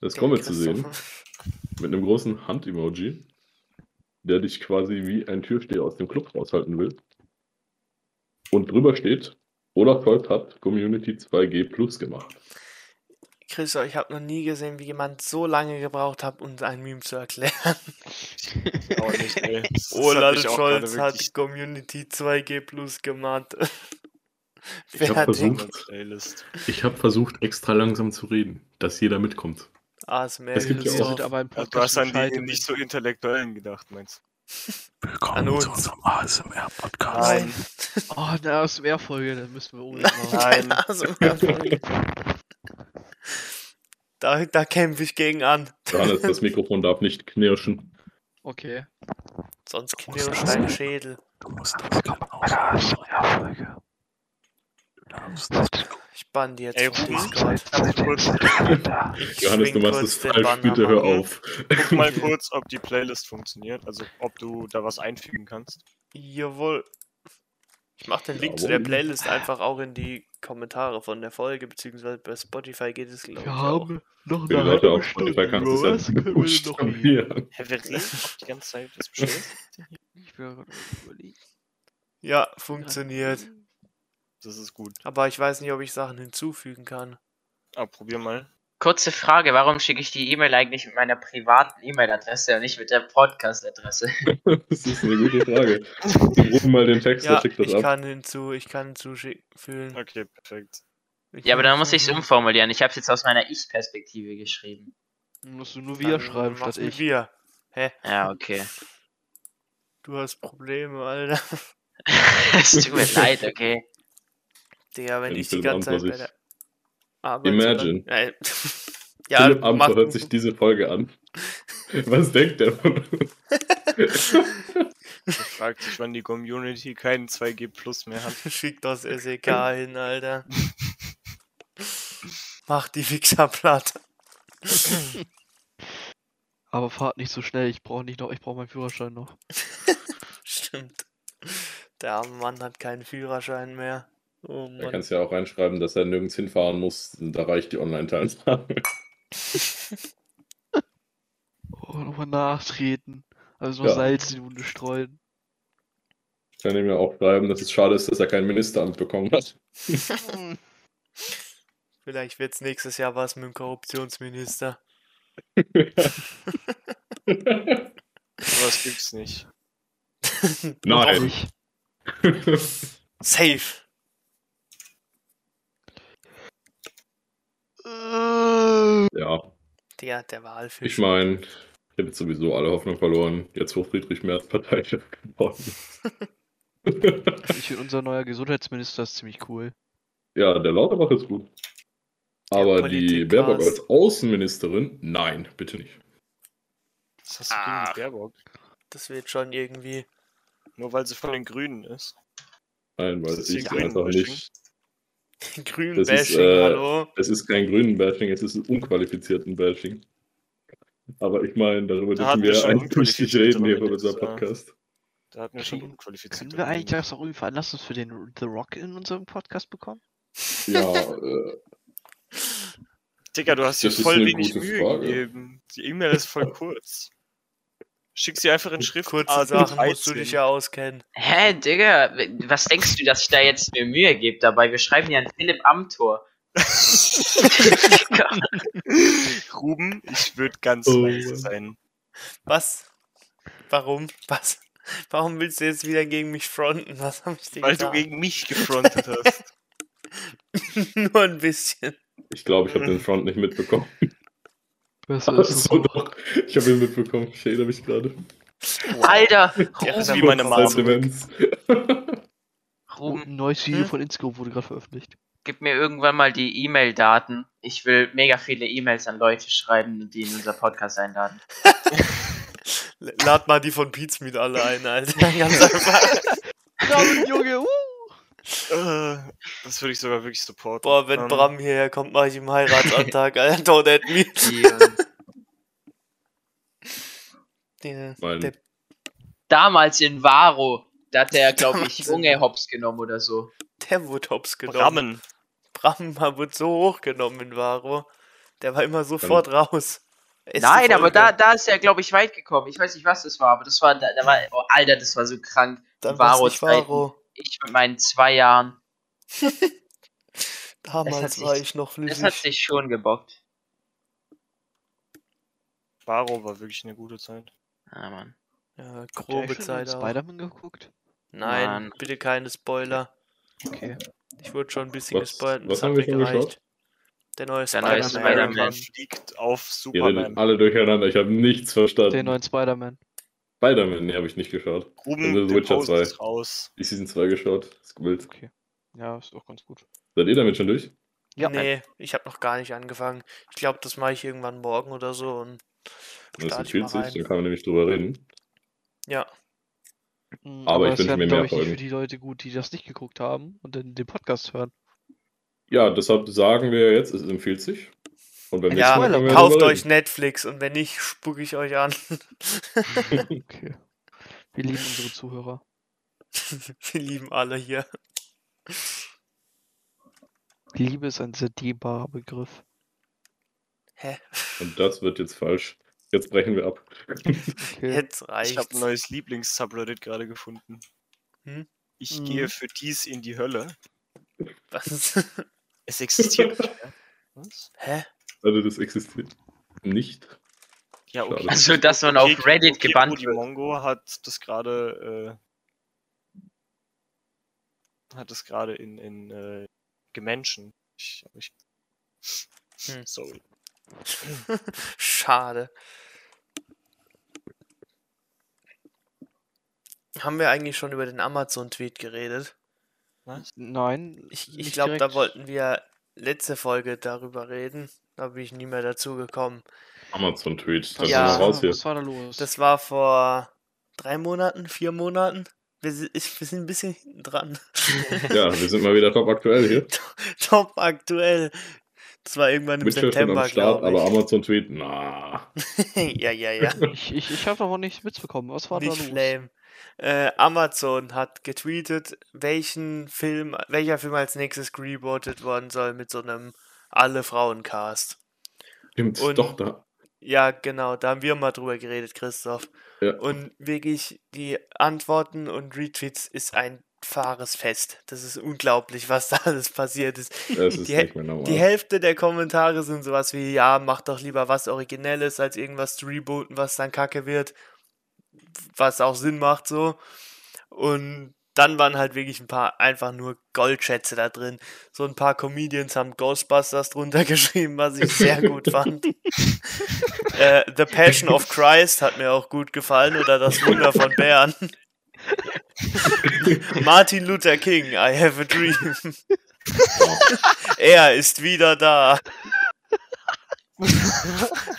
das Comic zu sehen mit einem großen Hand-Emoji, der dich quasi wie ein Türsteher aus dem Club raushalten will. Und drüber steht, Olaf Scholz hat Community 2G Plus gemacht. Christoph, ich habe noch nie gesehen, wie jemand so lange gebraucht hat, uns ein Meme zu erklären. Auch nicht, ey. Olaf Scholz hat wirklich Community 2G Plus gemacht. Ich hab Fertig. versucht-. Ich habe versucht, extra langsam zu reden, dass jeder mitkommt. ASMR. Es gibt ja auch- aber du hast an die nicht so intellektuellen gedacht, meinst An Willkommen uns. zu unserem ASMR-Podcast. Nein. Oh, eine ASMR-Folge, da müssen wir unbedingt machen. Nein. ASMR. da, da kämpfe ich gegen an. Johannes, das Mikrofon darf nicht knirschen. Okay. Sonst knirscht dein Schädel. Du musst das genau ASMR-Folge. Du darfst das Ich bann die jetzt Ey, Ruben, Discord. Johannes, du machst kurz es den falsch, bitte hör auf. guck mal kurz, ob die Playlist funktioniert, also ob du da was einfügen kannst. Jawohl. Ich mach den Link zu der. Playlist einfach auch in die Kommentare von der Folge, beziehungsweise bei Spotify geht es, glaube ich, Wir haben noch eine Leute halbe auf Spotify kannst du ja wir denn noch wir reden doch die ganze Zeit, das bestellt? Ich. Ja, funktioniert. Das ist gut. Aber ich weiß nicht, ob ich Sachen hinzufügen kann. Ah, probier mal. Kurze Frage, warum schicke ich die E-Mail eigentlich mit meiner privaten E-Mail-Adresse und nicht mit der Podcast-Adresse? Das ist eine gute Frage. Rufen mal den Text, Ja, der schickt das ich ab. kann hinzu, ich kann hinzufügen. Okay, perfekt. Ja, aber dann muss ich es umformulieren. Ich habe es jetzt aus meiner Ich-Perspektive geschrieben. Dann musst du nur wir schreiben statt ich. Wir. Ja, okay. Du hast Probleme, Alter. es tut mir leid, okay. Digga, wenn Wenn ich die ganze Zeit bei der Arbeit. Imagine. Lang, ja, Philipp Amthor hört sich diese Folge an. Was denkt der von uns? Er fragt sich, wann die Community keinen 2G Plus mehr hat. Schick das SEK hin, Alter. Mach die Wichser platt. Aber fahrt nicht so schnell, ich brauche nicht noch, ich brauche meinen Führerschein noch. Stimmt. Der arme Mann hat keinen Führerschein mehr. Oh Da Mann. kannst du ja auch reinschreiben, dass er nirgends hinfahren muss. Da reicht die Online-Teilnahme. Oh, nochmal nachtreten. Also noch Ja. Salz in die Wunde streuen. Ich kann ihm ja auch schreiben, dass es schade ist, dass er kein Ministeramt bekommen hat. Vielleicht wird's nächstes Jahr was mit dem Korruptionsminister. Sowas gibt's nicht. Nein. Safe. Ja, Der, der Walfisch. ich meine, ich habe jetzt sowieso alle Hoffnung verloren, jetzt wo Friedrich Merz Parteichef geworden ist. Ich finde, unser neuer Gesundheitsminister ist ziemlich cool. ja, der Lauterbach ist gut. Aber die Baerbock als Außenministerin, nein, bitte nicht. Was hast du gegen die Baerbock? Das wird schon irgendwie. Nur weil sie von den Grünen ist. Nein, weil ist ich die einfach nicht. Grün Das ist, Bashing, äh, hallo. Es ist kein grünen Bashing, es ist ein unqualifizierten Bashing. Aber ich meine, darüber Da dürfen wir eigentlich nicht reden hier bei unserem Podcast. Da hatten wir schon unqualifizierte. Können wir eigentlich das auch irgendwie Veranlassung für den The Rock in unserem Podcast bekommen? Ja, äh, Digga, du hast dir ist voll wenig Mühe Frage. gegeben. Die E-Mail ist voll kurz. Schick sie einfach in Schrift. Kurze A13. Sachen musst du dich ja auskennen. Hä, Digga, was denkst du, dass ich da jetzt mir Mühe gebe dabei? Wir schreiben ja einen Philipp Amthor. Ruben, ich würde ganz Oh leise sein. Was? Warum? Was? Warum willst du jetzt wieder gegen mich fronten? Was habe ich dir Weil du getan? gegen mich gefrontet hast. Nur ein bisschen. ich glaube, ich habe den Front nicht mitbekommen. Besser Ach ist so, doch. Ich habe ihn mitbekommen. Ich erinnere mich gerade. Alter, Ja, Das ist wie meine Demenz. Ruben, Ein neues Video Hm? von Inscope wurde gerade veröffentlicht. gib mir irgendwann mal die E-Mail-Daten. Ich will mega viele E-Mails an Leute schreiben, die in unser Podcast einladen. Lad mal die von Pizmeet alle ein, Alter. Ganz einfach. Damit, Junge, uh! Äh, das würde ich sogar wirklich supporten. Boah, wenn Ähm, Bram hierher kommt, mache ich ihm Heiratsantrag. Alter, don't at me. Der, der, damals in Varo, da hat der, glaube ich, Junge Hops genommen oder so. der wurde hops genommen. Brammen. Bram wurde so hochgenommen in Varo. Der war immer sofort raus. Erste Nein, aber da, da ist er, glaube ich, weit gekommen. Ich weiß nicht, was das war, aber das war, da, da war, oh, Alter, das war so krank. Dann Varo. Varo. Ich mit meinen zwei Jahren, Damals war sich- ich noch das hat flüssig. sich schon gebockt. Varo war wirklich eine gute Zeit. Ah, Mann. Ja, grobe Zeit auch. Spider-Man geguckt? Nein, Mann. bitte keine Spoiler. Okay. Ich wurde schon ein bisschen Was- gespoilt. und was das haben wir schon gereicht. geschaut? Der neue Der neue Spider-Man. Spider-Man. fliegt auf Ihr redet Superman. alle durcheinander, ich habe nichts verstanden. Den neuen Spider-Man. Spider-Man, nee, habe ich nicht geschaut. Ruben, The The Witcher Post 2. ist raus. Die Season 2 geschaut. Ist wild. Ja, ist auch ganz gut. Seid ihr damit schon durch? Ja. Nee, ich habe noch gar nicht angefangen. Ich glaube, das mache ich irgendwann morgen oder so. Und Das ich 40, rein. dann kann man nämlich drüber reden. Ja, Mm, Aber ich es wünsche mir mehr ich, Folgen. für die Leute gut, die das nicht geguckt haben und dann den Podcast hören. Ja, deshalb sagen wir jetzt, es empfiehlt sich. Und beim ja wir kauft euch reden. Netflix und wenn nicht, spucke ich euch an. Okay. Wir lieben unsere Zuhörer. Wir lieben alle hier. Liebe ist ein sehr dehnbarer Begriff. Hä? Und das wird jetzt falsch. Jetzt brechen wir ab. Okay. Jetzt Ich reicht's. habe ein neues Lieblings-Subreddit gerade gefunden. Hm? Ich Mhm. gehe für dies in die Hölle. Was? Es existiert nicht mehr. Was? Hä? Also das existiert nicht. Ja, okay. Schade. Also, dass man auf Okay, Reddit okay, gebannt Rudi wird. Mongo hat das gerade äh, hat das gerade in, in äh, gemenschen. Ich, ich, Hm. Sorry. Schade. Haben wir eigentlich schon über den Amazon-Tweet geredet? Was? Nein. Ich, ich glaube, da wollten wir letzte Folge darüber reden. Da bin ich nie mehr dazu gekommen. Amazon-Tweet. Ja. raus hier. was war da los? Das war vor drei Monaten, vier Monaten. Wir, ich, wir sind ein bisschen hinten dran. Ja, wir sind mal wieder top aktuell hier. Top aktuell. Das war irgendwann im schon September, am Start, aber. Amazon-Tweet, na. ja, ja, ja. ich ich, ich habe noch nichts mitbekommen. Was war da Nicht los? Flame. Äh, Amazon hat getweetet, welchen Film, welcher Film als nächstes gerebootet worden soll mit so einem alle Frauen-Cast. Stimmt, Und- doch, da. Ja, genau, da haben wir mal drüber geredet, Christoph. Ja. Und wirklich, die Antworten und Retweets ist ein fahres Fest. Das ist unglaublich, was da alles passiert ist. Ist die, die Hälfte der Kommentare sind sowas wie, ja, mach doch lieber was Originelles, als irgendwas zu rebooten, was dann kacke wird. Was auch Sinn macht so. Und dann waren halt wirklich ein paar einfach nur Goldschätze da drin. So ein paar Comedians haben Ghostbusters drunter geschrieben, was ich sehr gut fand. äh, The Passion of Christ hat mir auch gut gefallen oder Das Wunder von Bern. Martin Luther King, I have a dream. er ist wieder da.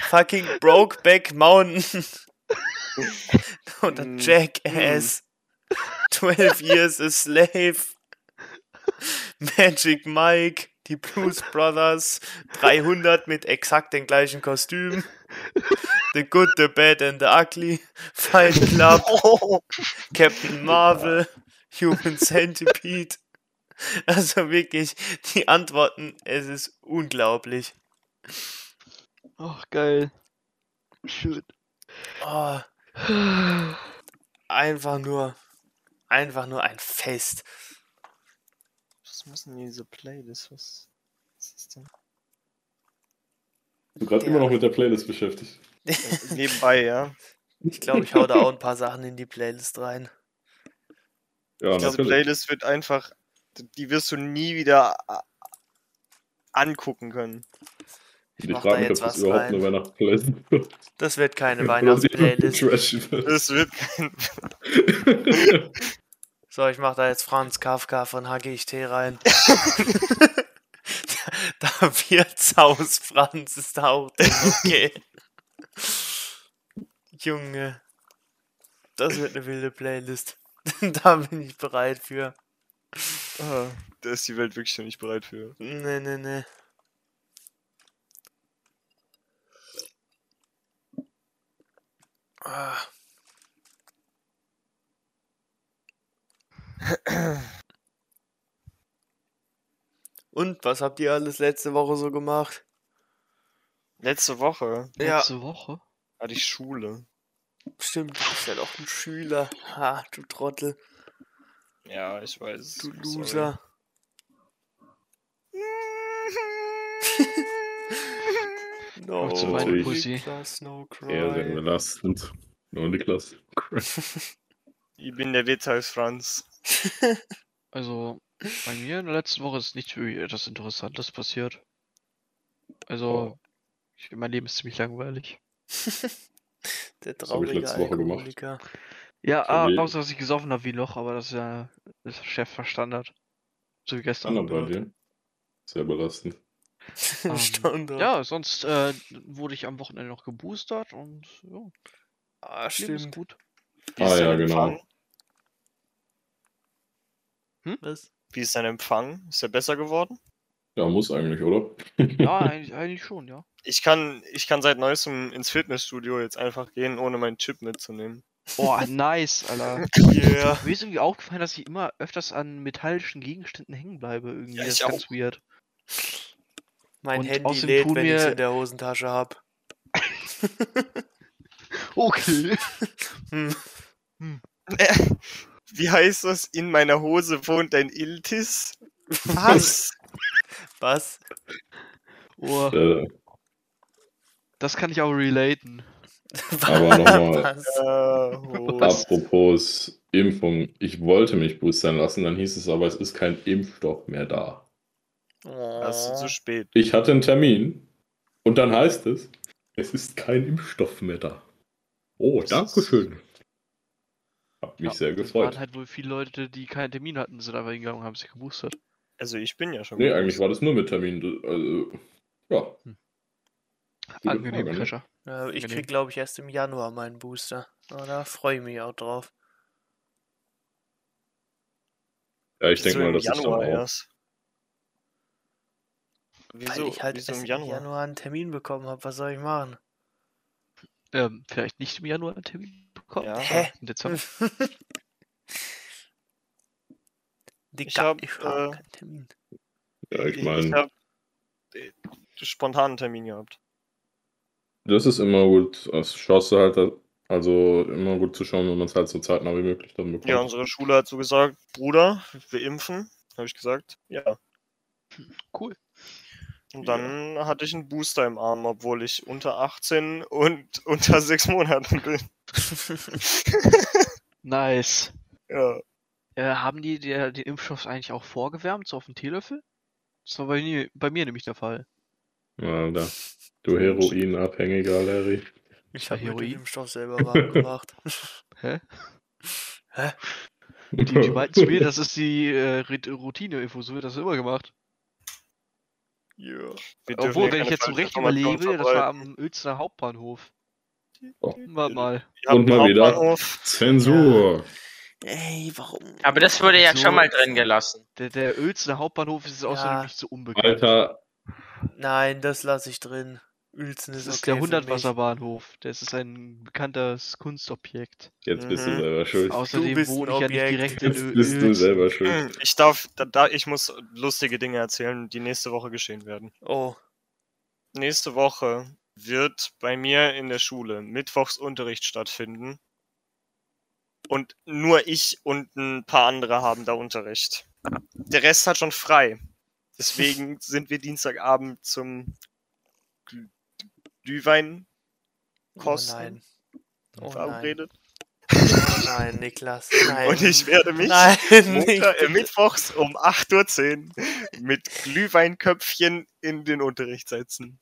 Fucking Brokeback Mountain. Oder Mm, Jackass. 12 Years a Slave. Magic Mike. Die Blues Brothers. 300 mit exakt den gleichen Kostümen. The Good, the Bad and the Ugly. Fight Club. Captain Marvel. Human Centipede. Also wirklich, die Antworten, es ist unglaublich. Ach, geil. Schön. Oh, einfach nur, einfach nur ein Fest. Was muss denn diese Playlist? Was, was ist denn? Ich bin gerade immer noch mit der Playlist beschäftigt. Äh, Nebenbei, ja. Ich glaube, ich hau da auch ein paar Sachen in die Playlist rein. Ja, Diese. Playlist wird einfach, die wirst du nie wieder angucken können. Ich Ich frage mich, ob jetzt das was überhaupt rein. eine Weihnachtsplaylist wird. Das wird keine Weihnachtsplaylist. Es wird kein. So, ich mach da jetzt Franz Kafka von HGT rein. da Wirtshaus Franz ist da auch drin, okay. Junge. Das wird eine wilde Playlist. da bin ich bereit für. Ah, da ist die Welt wirklich noch nicht bereit für. Nee, nee, nee. Ah. Und was habt ihr alles letzte Woche so gemacht? Letzte Woche Ja, Letzte Woche. hatte ich Schule. stimmt, du bist ja doch ein Schüler. Ha, du Trottel, Ja, ich weiß. du. Loser. No, zu Pussy. Niklas, no Eher sehr cry. belastend. Nur Niklas. Ich bin der Witz Franz. Also, bei mir in der letzten Woche ist nicht wirklich etwas Interessantes passiert. Also, ich, mein Leben ist ziemlich langweilig. Der Was hab ich traurige letzte Woche gemacht? Alkoholiker. Ja, So ah, außer dass ich gesoffen habe wie Loch, aber das ist ja das ist Chef Standard. So wie gestern. Standard bei dir. Sehr belastend. Ähm, Standard. Ja, sonst äh, wurde ich am Wochenende noch geboostert und ja, Ah, Leben ist stimmt. gut. Ah, ja, genau. Empfang? Was? Wie ist dein Empfang? Ist er besser geworden? Ja, muss eigentlich, oder? Ja, eigentlich, eigentlich schon, ja. Ich kann, ich kann seit neuestem ins Fitnessstudio jetzt einfach gehen, ohne meinen Chip mitzunehmen. Boah, nice, Alter. Yeah. Mir ist irgendwie aufgefallen, dass ich immer öfters an metallischen Gegenständen hängen bleibe. Irgendwie. Ja, das ist ganz weird. Mein Und Handy lädt, wenn ich es in der Hosentasche hab. Okay. Hm. Wie heißt das? In meiner Hose wohnt ein Iltis? Was? Was? Oh, Äh, das kann ich auch relaten. Aber nochmal, äh, apropos Impfung. Ich wollte mich boostern lassen, dann hieß es aber, es ist kein Impfstoff mehr da. Hast du Oh. zu spät. Ich hatte einen Termin und dann heißt es, es ist kein Impfstoff mehr da. Oh, danke schön. Hab mich Ja, sehr Es gefreut. waren halt wohl viele Leute, die keinen Termin hatten, sind aber hingegangen und haben sich geboostert. Also ich bin ja schon. Nee, eigentlich war das nur mit Termin. Also, ja. Gute Angenehm, Frage, ne? Fischer. Ja, ich krieg, glaube ich, erst im Januar meinen Booster. Aber da freue ich mich auch drauf. Ja, ich denke mal, das ist dann Januar auch. erst. Weil Wieso, ich halt wieso erst im im Januar? Januar einen Termin bekommen habe. Was soll ich machen? Ähm, vielleicht nicht im Januar einen Termin bekommen. Ja. Hä? Im Dezember. Hab, ich hab äh, keinen Termin. Ja, ich Ich meine, habe spontanen Termin gehabt. das ist immer gut. Das schaust du halt, also immer gut zu schauen, wenn man es halt so zeitnah wie möglich dann bekommt. Ja, unsere Schule hat so gesagt, Bruder, wir impfen. Habe ich gesagt, ja. Cool. Und dann hatte ich einen Booster im Arm, obwohl ich unter 18 und unter 6 Monaten bin. Nice. Ja. Äh, haben die der, den Impfstoff eigentlich auch vorgewärmt, so auf dem Teelöffel? Das war bei, mir- bei mir nämlich der Fall. Alter, du Heroinabhängiger Larry. Ich habe mir den Heroin. Impfstoff selber warm gemacht. Hä? Hä? Die, die meinten zu mir, das ist die äh, Rit- Routine-Info, so wird das immer gemacht. Dürfen Obwohl, wenn ich jetzt so recht überlege, das war am Uelzener Hauptbahnhof. Oh. Warte mal. Und mal wieder. Zensur. Ey, warum? Aber das wurde ja So- schon mal drin gelassen. Der, der Uelzener Hauptbahnhof ist außerdem Ja. nicht so unbekannt. Alter, Nein, das lasse ich drin. Uelzen das ist ist okay der für mich. 100-Wasserbahnhof. Das ist ein bekanntes Kunstobjekt. jetzt bist du Mhm. selber schuld. Außerdem ein wohne ich ja nicht direkt in Jetzt bist du selber schuld. Hm, Ich darf, da, da, ich muss lustige Dinge erzählen, die nächste Woche geschehen werden. Oh, Nächste Woche wird bei mir in der Schule Mittwochsunterricht stattfinden. Und nur ich und ein paar andere haben da Unterricht. Der Rest hat schon frei. Deswegen sind wir Dienstagabend zum Glühwein oh Kosten nein. Oh nein. verabredet. Oh nein, Niklas. Nein. Und ich werde mich Nein, Montag, äh, mittwochs um 8.10 Uhr mit Glühweinköpfchen in den Unterricht setzen.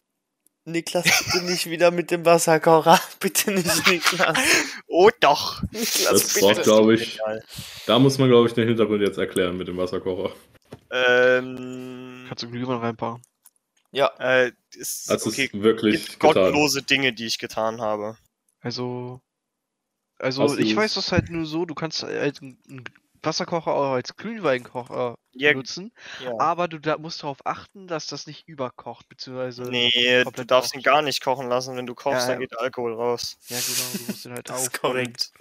Niklas, bitte nicht wieder mit dem Wasserkocher. Bitte nicht, Niklas. Oh doch! Niklas, Das bitte. braucht, glaube ich, Egal. da muss man, glaube ich, den Hintergrund jetzt erklären mit dem Wasserkocher. Ähm, Kannst du Glühwein reinpacken? Ja, äh, ist, Das okay, ist wirklich gibt getan. gottlose Dinge, die ich getan habe. Also. Also, Hast ich weiß das halt nur so, du kannst halt ein, ein Wasserkocher auch als Glühweinkocher Ja, benutzen, ja. aber du da musst darauf achten, dass das nicht überkocht, beziehungsweise. Nee, du darfst ihn gar nicht kochen lassen. Wenn du kochst, Ja, dann ja. geht Alkohol raus. Ja, genau, du musst den halt Das ist auf. korrekt.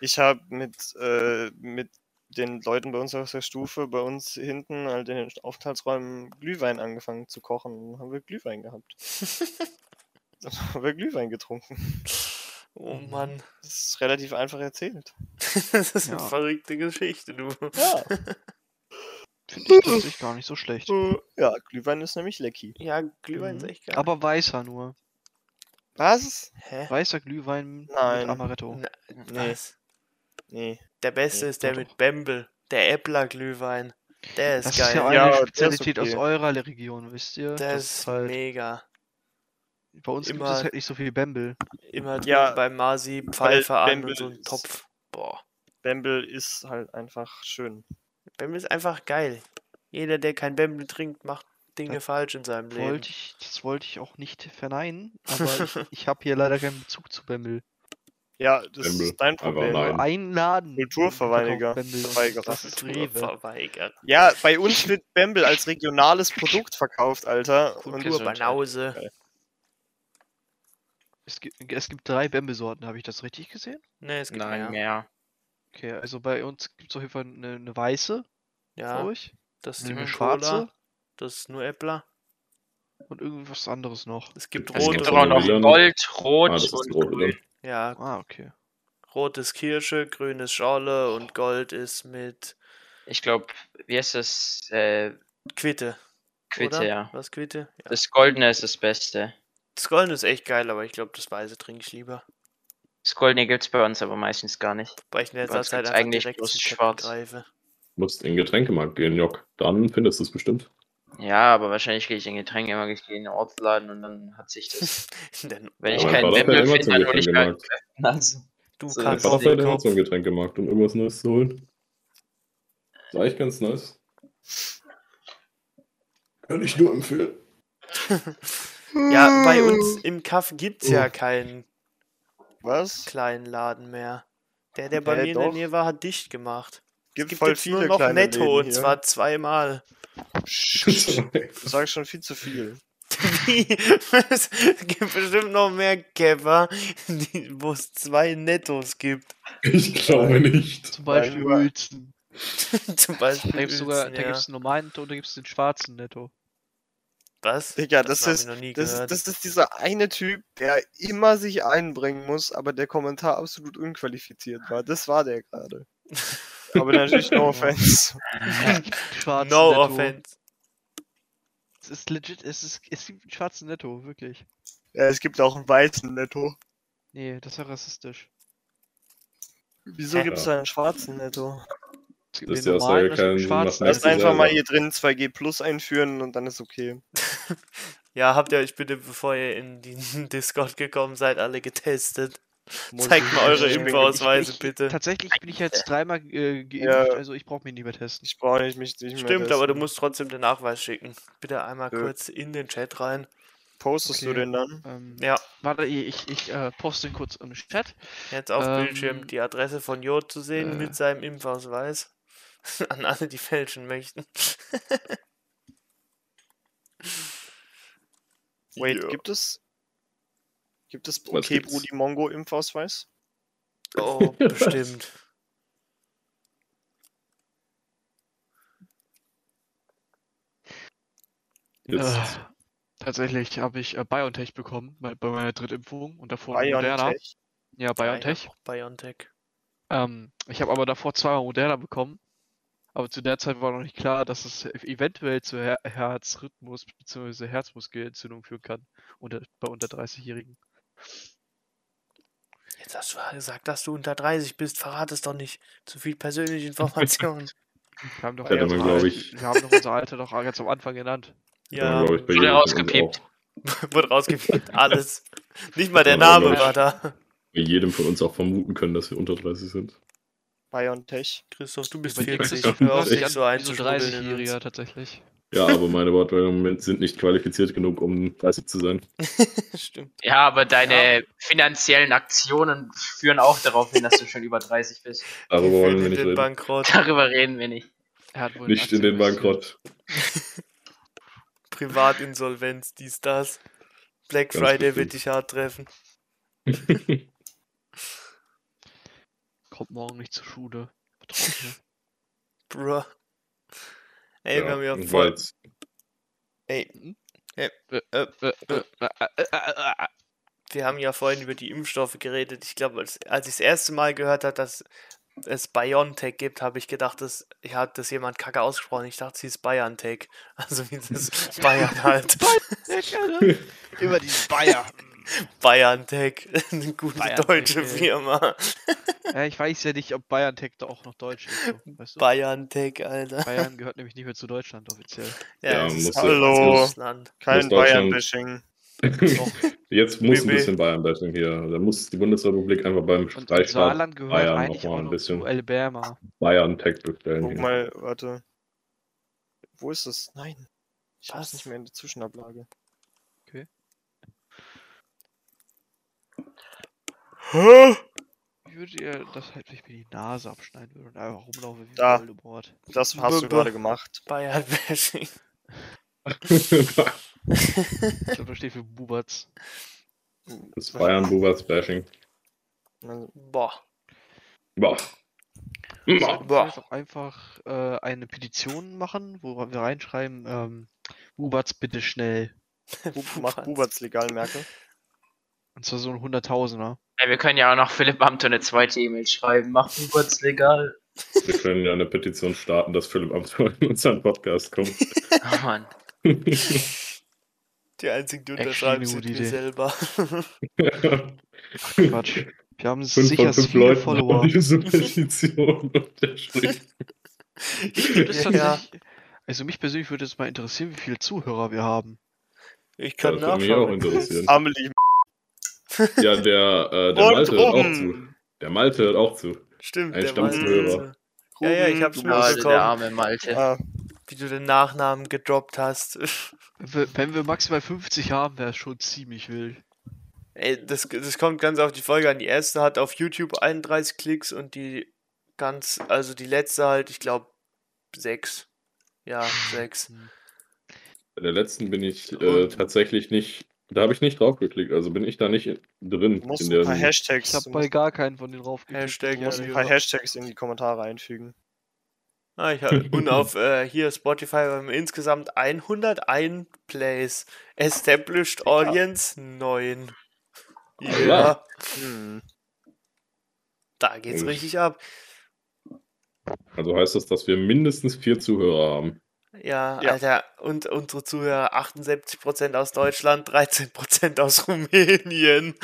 Ich habe mit, äh, mit den Leuten bei uns aus der Stufe, bei uns hinten halt in den Aufenthaltsräumen Glühwein angefangen zu kochen. Dann haben wir Glühwein gehabt. Dann haben wir Glühwein getrunken. Oh Mann. Das ist relativ einfach erzählt. Das ist eine Ja. verrückte Geschichte, du. Ja, Finde ich tatsächlich gar nicht so schlecht. ja Glühwein ist nämlich lecky. Ja, Glühwein ist Mhm. echt geil. Aber weißer nur. Was? Hä? Weißer Glühwein Nein. mit Amaretto. Na, Nee. was? Nee. Der beste Nee, ist der mit Bembel. Der Äppler Glühwein. Der ist Das geil. ist ja eine Ja, Spezialität aus okay. eurer Region, wisst ihr? der das ist halt. mega. Bei uns gibt immer- es halt nicht so viel Bembel. Immer drin Ja, beim Masi Pfeife an und so ein ist- Topf. Boah. Bembel ist halt einfach schön. Bembel ist einfach geil. Jeder, der kein Bembel trinkt, macht Dinge Ja, falsch in seinem Leben. Wollte ich, das wollte ich auch nicht verneinen, aber ich, ich habe hier leider keinen Bezug zu Bembel. Ja, das Bembel. ist dein Problem. nein. Nur ein Laden. Kulturverweigerer. Das ist Rewe. Verweigert. Ja, bei uns wird Bembel als regionales Produkt verkauft, Alter. Kulturbanause. Es gibt, es gibt drei Bembel-Sorten, habe ich das richtig gesehen? Ne, es gibt Nein, mehr. mehr. Okay, also bei uns gibt es auf jeden Fall eine, eine weiße, Ja, glaube ich. das ist die Eine schwarze. Das ist nur Äppler. und irgendwas anderes noch. Es gibt Es Es rote. gibt aber auch noch. Gold, Rot Ah, und rot? Grün. Ja, Ah, okay. rot ist Kirsche, grün ist Schorle und Gold ist mit Ich glaube, wie heißt das? Äh, Quitte. Quitte, oder? ja. Was Quitte? Ja. Das Goldene ist das Beste. Das Goldene ist echt geil, aber ich glaube, das Weiße trinke ich lieber. Das Goldene gibt's bei uns aber meistens gar nicht. Weil ich in letzter Zeit eigentlich direkt bloß schwarz. greife. Musst in den Getränkemarkt gehen, Jock. Dann findest du es bestimmt. Ja, aber wahrscheinlich gehe ich in Getränke immer ich gehe in den Ortsladen und dann hat sich das. Denn Wenn ich keinen Bembel immer finde, dann hole ich mir Getränkemarkt. also, du So, kannst das fährt den Kopf. zum Getränkemarkt, um irgendwas Neues zu holen. Ist eigentlich ganz nice. Kann ich nur empfehlen. Ja, bei uns im Kaff gibt's ja keinen Was? kleinen Laden mehr. Der, der bei Hä, mir in der doch. Nähe war, hat dicht gemacht. Gibt es gibt voll jetzt viele nur noch kleine Netto Läden und hier. zwar zweimal. Du sagst schon viel zu viel. Wie? Es gibt bestimmt noch mehr Käfer, wo es zwei Nettos gibt. ich glaube nicht. Zum Beispiel Uelzen. Zum Beispiel. Da gibt es sogar, Uelzen, da ja. gibt's einen normalen Netto und da gibt es den schwarzen Netto. Was? Digga, das, hab ist, ich noch nie das, ist, das ist dieser eine Typ, der immer sich einbringen muss, aber der Kommentar absolut unqualifiziert war. Das war der gerade. Aber natürlich no offense. Schwarzen no Netto. offense. Es ist legit, es, ist, es gibt einen schwarzen Netto, wirklich. Ja, es gibt auch einen weißen Netto. Nee, das ist ja rassistisch. Wieso gibt es da einen schwarzen Netto? Es gibt Das den ist ja Sinn schwarzen machen. Lass einfach mal hier drin 2G Plus einführen und dann ist okay. Ja, habt ihr euch bitte, bevor ihr in den Discord gekommen seid, alle getestet? Zeigt mal eure. Impfausweise, bitte. Tatsächlich bin ich jetzt dreimal äh, geimpft, Ja. also ich brauche mich nicht mehr testen. Ich brauche nicht mich nicht mehr Stimmt, aber du testen. musst trotzdem den Nachweis schicken. Bitte einmal Ja. kurz in den Chat rein. Postest du Okay. den dann? Ähm, Ja, Warte, ich, ich äh, poste ihn kurz im Chat. jetzt auf Ähm, Bildschirm die Adresse von Jod zu sehen äh. mit seinem Impfausweis. An alle, die fälschen möchten. Wait, Ja. gibt es? Gibt es okay gibt's? Brudi Mongo Impfausweis? Oh, bestimmt. Jetzt, Äh, tatsächlich habe ich äh, BioNTech bekommen bei, bei meiner Drittimpfung und davor Moderna. BioNTech? Ja, BioNTech. Ja, BioNTech. Ähm, ich habe aber davor zweimal Moderna bekommen. Aber zu der Zeit war noch nicht klar, dass es eventuell zu Her Herzrhythmus bzw. Herzmuskelentzündung führen kann unter, bei unter 30-Jährigen. Jetzt hast du gesagt, dass du unter 30 bist. Verrat es doch nicht. Zu viel persönliche Informationen. Wir haben doch, Hätte unser man, glaub Alter- ich- wir haben doch unser Alter doch ganz am Anfang genannt. ja, ich, bei Wurde rausgepiept. wurde rausgepiept. Alles. Nicht mal der Ja, Name war da. bei jedem von uns auch vermuten können, dass wir unter 30 sind. BioNTech. Christoph, du bist Bei dir 40. Christoph, Hör du auf, dich so uns. 30-Jähriger tatsächlich. Ja, aber meine Wortwahl im Moment sind nicht qualifiziert genug, um 30 zu sein. Stimmt. Ja, aber deine finanziellen Aktionen führen auch darauf hin, dass du schon über 30 bist. Darüber Wir wollen wir nicht den reden. Bankrott. Darüber reden wir nicht. Er hat wohl Nicht in den Bankrott. Privatinsolvenz, dies, das. Black Ganz Friday bestimmt. wird dich hart treffen. Kommt morgen nicht zur Schule. Betroffene. Bruh. Ey, wir haben ja voll. Ey, äh. wir haben ja vorhin über die Impfstoffe geredet. Ich glaube, als, als ich das erste Mal gehört habe, dass es BioNTech gibt, habe ich gedacht, dass ich hat das jemand kacke ausgesprochen. Ich dachte, es hieß BioNTech. Also wie das Bayern halt. Über die Bayer. BioNTech. Eine gute BioNTech, deutsche ey. Firma. Ja, ich weiß ja nicht, ob BayernTech da auch noch deutsch ist. So, weißt du? BioNTech, Alter. Bayern gehört nämlich nicht mehr zu Deutschland offiziell. Ja, es ist muss- halt Hallo. das. Kein Bayern-Bashing. Jetzt muss ein bisschen Bayern-Bashing hier. Da muss die Bundesrepublik einfach beim gehört Bayern noch mal ein bisschen. Alabama. Bayern-Tech bestellen. Guck hier. mal, warte. Wo ist es? Nein. Ich hab's nicht mehr in der Zwischenablage. Wie würdet ihr das halt, wenn ich mir die Nase abschneiden würde und einfach rumlaufe wie Da. Voldemort? Das hast du gerade gemacht. Bayern-Bashing. Ich glaube, da steht für Bubatz. das Bayern-Bubers-Bashing. Also, Boah. Boah. Wir Boah. vielleicht auch einfach äh, eine Petition machen, wo wir reinschreiben, ähm, Bubatz bitte schnell. Bu- Mach Buberts Legalmerke. Und zwar so ein Hunderttausender. Ey, wir können ja auch noch Philipp Amthor eine zweite E-Mail schreiben. Mach Uberts legal. Wir können ja eine Petition starten, dass Philipp Amthor in unseren Podcast kommt. Oh Mann. Die einzigen, die unterschreiben, sind wir Idee. selber. Fünf Quatsch. Wir haben von sicher fünf viele Leuten Follower. haben diese Petition unterschrieben. Ich würde es Ja. also mich persönlich würde es mal interessieren, wie viele Zuhörer wir haben. Ich kann Das mich auch nachschauen. interessieren. Amelie. Ja, der, äh, der Malte hört auch zu. Der Malte hört auch zu. Stimmt, Ein der Stammzuhörer. Ja, ja, ich hab's bist- der arme Malte. Ah, wie du den Nachnamen gedroppt hast. Wenn wir, maximal 50 haben, wäre es schon ziemlich wild. Ey, das, das kommt ganz auf die Folge an. Die erste hat auf YouTube 31 Klicks und die ganz, also die letzte halt, ich glaube, 6. Ja, 6. Bei der letzten bin ich äh, tatsächlich nicht. Da habe ich nicht draufgeklickt, also bin ich da nicht in- drin. du musst in ein der, paar Hashtags, Ich habe bei gar keinen von denen draufgeklickt. Hashtag du musst ein paar Hashtags in die Kommentare einfügen. Ah, ich hab, und auf äh, hier Spotify haben wir insgesamt 101 Plays. Established Audience 9. Ja, Allah. Hm. da geht's Und- richtig ab. also heißt das, dass wir mindestens vier Zuhörer haben. Ja, Ja. Alter, und unsere Zuhörer 78% aus Deutschland, 13% aus Rumänien,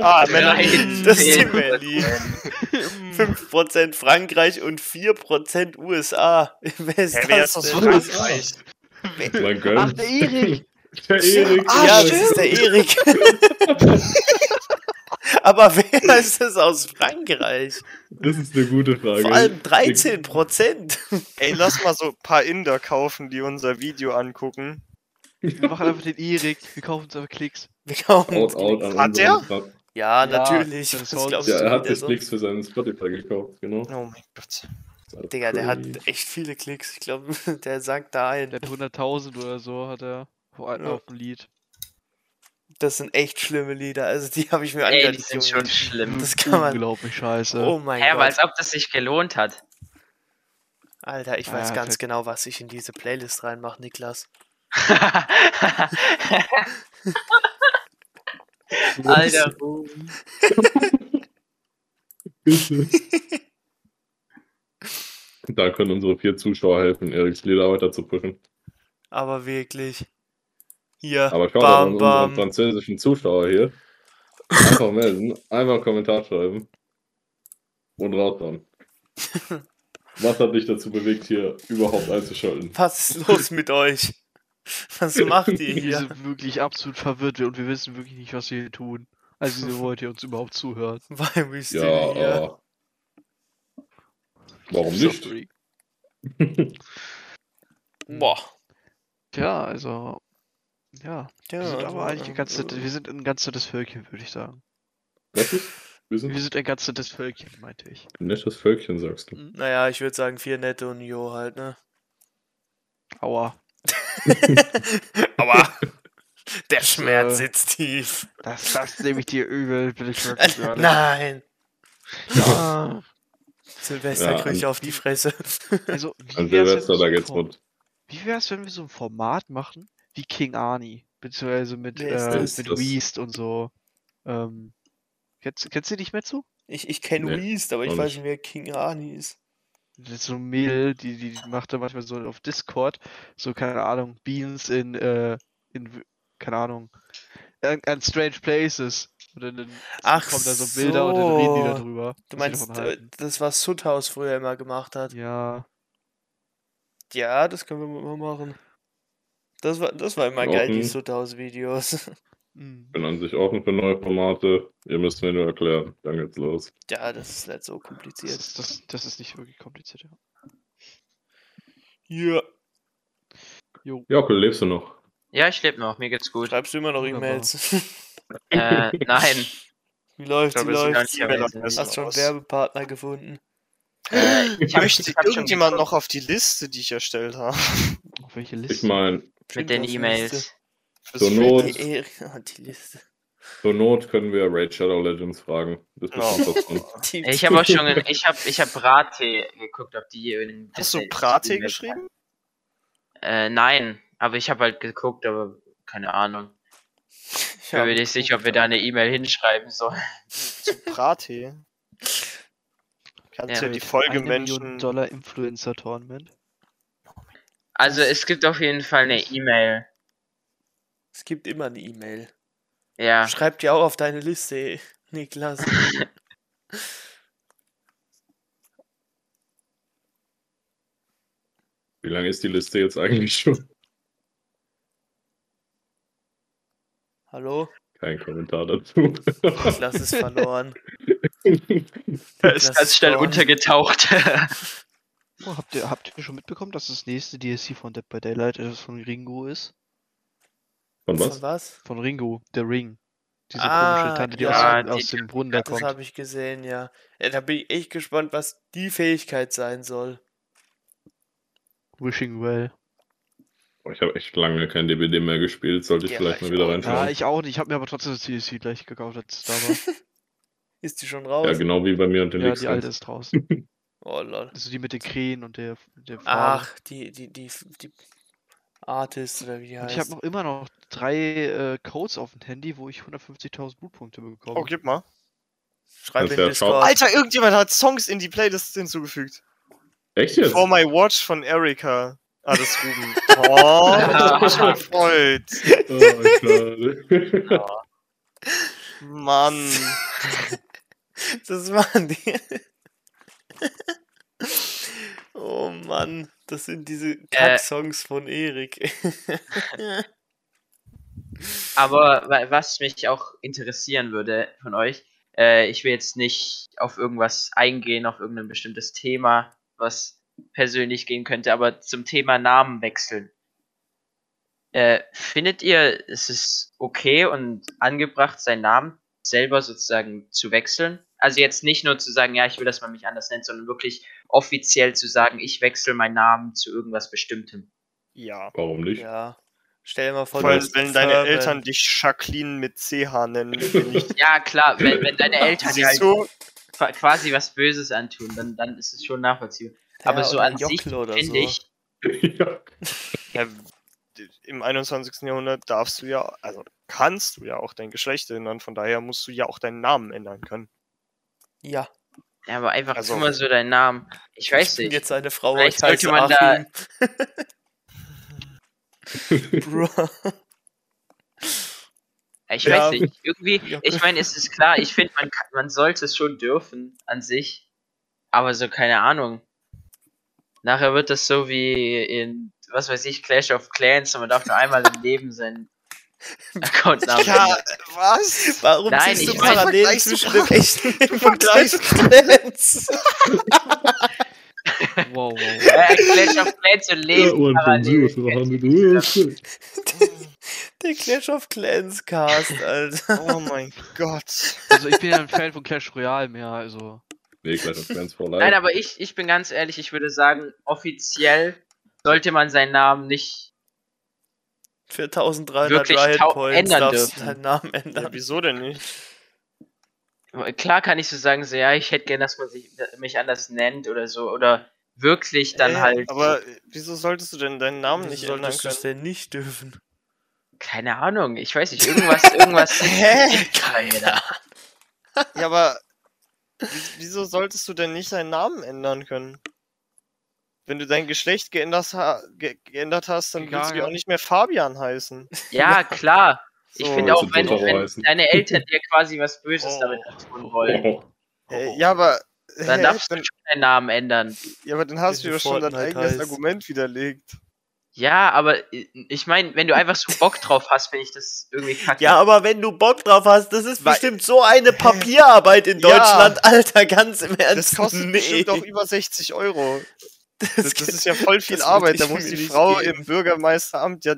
Ah, Melanie. Das ist die 13%. Melli. 5% Frankreich und 4% USA. Wer ist Hä, wer das ist? Frankreich? Man gönnt. Ach, der Erik! der Erik. Ah, ja, das ist der Erik. Aber wer ist das aus Frankreich? Das ist eine gute Frage. Vor allem 13 Prozent. Ey, lass mal so ein paar Inder kaufen, die unser Video angucken. Wir machen einfach den Erik. Wir kaufen uns einfach Klicks. Wir kaufen Out, uns out Klicks. Hat der? Ja, natürlich. das Ja, er hat sich Klicks für seinen Spotify gekauft, genau. Oh mein Gott. Digga, der hat echt viele Klicks. Ich glaube, der sagt da ein. Der hat 100.000 oder so, hat er auf, Ja. auf dem Lied. Das sind echt schlimme Lieder. Also die habe ich mir Ey, angehört. die die sind Junge. schon schlimm. Das kann man. Unglaublich scheiße. Oh mein Ja, aber Gott. als ob das sich gelohnt hat. Alter, ich weiß Ja, ganz genau, was ich in diese Playlist reinmache, Niklas. Alter, Ruben. Da können unsere vier Zuschauer helfen, Eriks Lieder weiter zu pushen. Aber wirklich. Hier. Aber schaut bam, an unseren französischen Zuschauer hier. Einfach melden, einmal einen Kommentar schreiben und raushauen. Was hat dich dazu bewegt, hier überhaupt einzuschalten? Was ist los mit euch? Was macht ihr Wir hier? sind wirklich absolut verwirrt und wir wissen wirklich nicht, was wir hier tun. Also, wieso wollt ihr uns überhaupt zuhören? Why we still Ja, here? äh, warum nicht? Boah. Ja, also. Ja, wir sind also, aber eigentlich ein ganz äh, nettes, wir sind ein ganz nettes Völkchen, würde ich sagen. Was ist? Wir sind Wir sind ein ganz nettes Völkchen, meinte ich. ein nettes Völkchen, sagst du. Naja, ich würde sagen vier nette und Jo halt, ne? Aua. Aber der Schmerz sitzt tief. Das, das nehme ich dir übel, bin ich wirklich. Nein! Ja. Silvester Ja, krieg ich auf die Fresse. Also, wie An Silvester, da geht's rund. Wie wär's, wenn wir so ein Format machen wie King Arnie? Beziehungsweise mit, äh, mit Weast und so. Ähm, kennst, kennst du dich mehr zu? Ich, ich kenne Nee, Weast, aber ich weiß nicht. wer King Arnie ist. Das ist so ein Mädel, die, die die macht da manchmal so auf Discord, so, keine Ahnung, Beans in, äh, in, keine Ahnung, an, an Strange Places. Und dann, dann Ach kommen da so Bilder und dann reden die so. darüber. Du meinst, äh, das, was Sudhaus früher immer gemacht hat? Ja, Ja, das können wir mal machen. Das war, das war immer In geil, die. Sudhaus-Videos. mm. Bin an sich offen für neue Formate. Ihr müsst mir nur erklären. Dann geht's los. Ja, das ist nicht so das, kompliziert. ist, das, das ist nicht wirklich kompliziert, ja. Ja. Jo. Jockel, lebst du noch? Ja, ich lebe noch, mir geht's gut. Schreibst du immer noch. E-Mails? Äh, nein. Wie läuft Ich wie läuft's? Hast Hast schon. Werbepartner gefunden? Äh, ich Möchte ich irgendjemand noch auf die Liste, die ich erstellt habe? Auf welche Ich Liste? meine, mit den E-Mails. Zur. Not. Die, Liste. zur Not können wir Raid Shadow Legends fragen. Das. Die, Ich habe auch schon, ich habe, ich habe Rate geguckt, ob die in Hast du E-Mail- geschrieben? Äh, nein, aber ich habe halt geguckt, aber keine Ahnung. Ich bin hab mir nicht sicher, ob wir da eine E-Mail hinschreiben sollen. Zu Prate? Kannst Ja. ja, die Folge Menschen. Dollar Influencer Tournament. Also es gibt auf jeden Fall eine E-Mail. Es gibt immer eine E-Mail. Ja, Schreib die auch auf deine Liste, Niklas. Wie lange ist die Liste jetzt eigentlich schon? Hallo? Kein Kommentar dazu. Niklas ist verloren. da ist Das ganz ist schnell schon- untergetaucht. Oh, habt, ihr, habt ihr schon mitbekommen, dass das nächste DLC von Dead by Daylight das von Ringo ist? Von Von was? was? Von Ringo, der Ring. Diese Ah, komische Tante, die ja, aus, dem- die- aus dem Brunnen da Das kommt. habe ich gesehen, ja. ja. Da bin ich echt gespannt, was die Fähigkeit sein soll. Wishing Well. Oh, ich habe echt lange kein DBD mehr gespielt. Sollte ich Ja, vielleicht mal ich wieder auch. Ja, reinschauen. ich auch nicht. Ich habe mir aber trotzdem das DLC gleich gekauft, als es da war. Ist die schon Ja, raus? genau wie bei mir und den ja, die alte ist draußen. Oh lol. Also die mit den Krähen und der, der Farbe. Ach, die, die, die, die Artist oder wie die Und heißt. ich habe noch immer noch drei äh, Codes auf dem Handy, wo ich 150.000 Blutpunkte bekomme. Oh, gib mal. Schreib in ja Discord. schauen. Alter, irgendjemand hat Songs in die Playlist hinzugefügt. Echt jetzt? For My Watch von Erika. Ah, das ist Ruben. Oh, das hat mich gefreut. Oh, schade. Mann. Das waren die. Oh Mann, das sind diese Kack-Songs von Erik. Aber wa- was mich auch interessieren würde von euch, äh, ich will jetzt nicht auf irgendwas eingehen, auf irgendein bestimmtes Thema, was persönlich gehen könnte, aber zum Thema Namen wechseln. Äh, findet ihr, es ist okay und angebracht, seinen Namen selber sozusagen zu wechseln? Also jetzt nicht nur zu sagen, ja, ich will, dass man mich anders nennt, sondern wirklich offiziell zu sagen, ich wechsle meinen Namen zu irgendwas Bestimmtem. Ja. Warum nicht? ja. Stell dir mal vor, Vor du allem, bist wenn deine Furman. Eltern dich Jacqueline mit CH nennen. Ja, klar, wenn, wenn deine Eltern dir halt Siehst du? qua- quasi was Böses antun, dann, dann ist es schon nachvollziehbar. Ja, Aber so an sich finde so. ich, ja. Ja, Im 21. Jahrhundert darfst du ja, also kannst du ja auch dein Geschlecht ändern. Von daher musst du ja auch deinen Namen ändern können. Ja, ja, aber einfach Also- immer so deinen Namen. Ich weiß ich bin nicht. jetzt eine Frau, Vielleicht ich heiße sollte man da-. Bro. Ich Ja. weiß nicht. Irgendwie, Ja. ich meine, es ist klar, ich finde, man, kann- man sollte es schon dürfen an sich. Aber so, keine Ahnung. Nachher wird das so wie in, was weiß ich, Clash of Clans und man darf nur einmal im Leben seinen Accountnamen Ja, was? Warum Nein, ziehst du du zwischen dem echten und Clans? Wow, wow, wow. äh, Clash of Clans und Leben parallel. Der Clash of Clans Cast, Alter. Oh mein Gott. Also ich bin ja ein Fan von Clash Royale mehr, also. Nee, Clash of Clans for Nein, Life. aber ich, ich bin ganz ehrlich, ich würde sagen, offiziell sollte man seinen Namen nicht. Für 1300 Wirklich Riot Points ändern darfst du dürfen. deinen Namen Ja, ändern. wieso denn nicht? Klar kann ich so sagen, so ja, ich hätte gern, dass man sich, mich anders nennt oder so. Oder wirklich dann Äh, halt. Aber wieso solltest du denn deinen Namen nicht ändern solltest du können? denn nicht dürfen? Keine Ahnung, ich weiß nicht, irgendwas, irgendwas. Hä? Keine Ahnung. Ja, aber wie- wieso solltest du denn nicht deinen Namen ändern können? Wenn du dein Geschlecht geändert, ha ge geändert hast, dann willst du ja auch nicht mehr Fabian heißen. Ja, klar. Ich So. finde auch, du wenn, wenn deine Eltern dir quasi was Böses Oh. damit tun wollen, Oh, Äh, ja, aber. dann darfst du dann, schon deinen Namen ändern. ja, aber dann hast du ja du schon dein eigenes heißt. Argument widerlegt. Ja, aber äh, ich meine, wenn du einfach so Bock drauf hast, finde ich das irgendwie kacke. Ja, aber wenn du Bock drauf hast, das ist Weil- bestimmt so eine Papierarbeit in Ja. Deutschland, Alter, ganz im Ernst. Das kostet nee. bestimmt auch über 60 Euro. Das, Das, das ist ja voll viel Arbeit. Da muss die Frau geben. im Bürgermeisteramt ja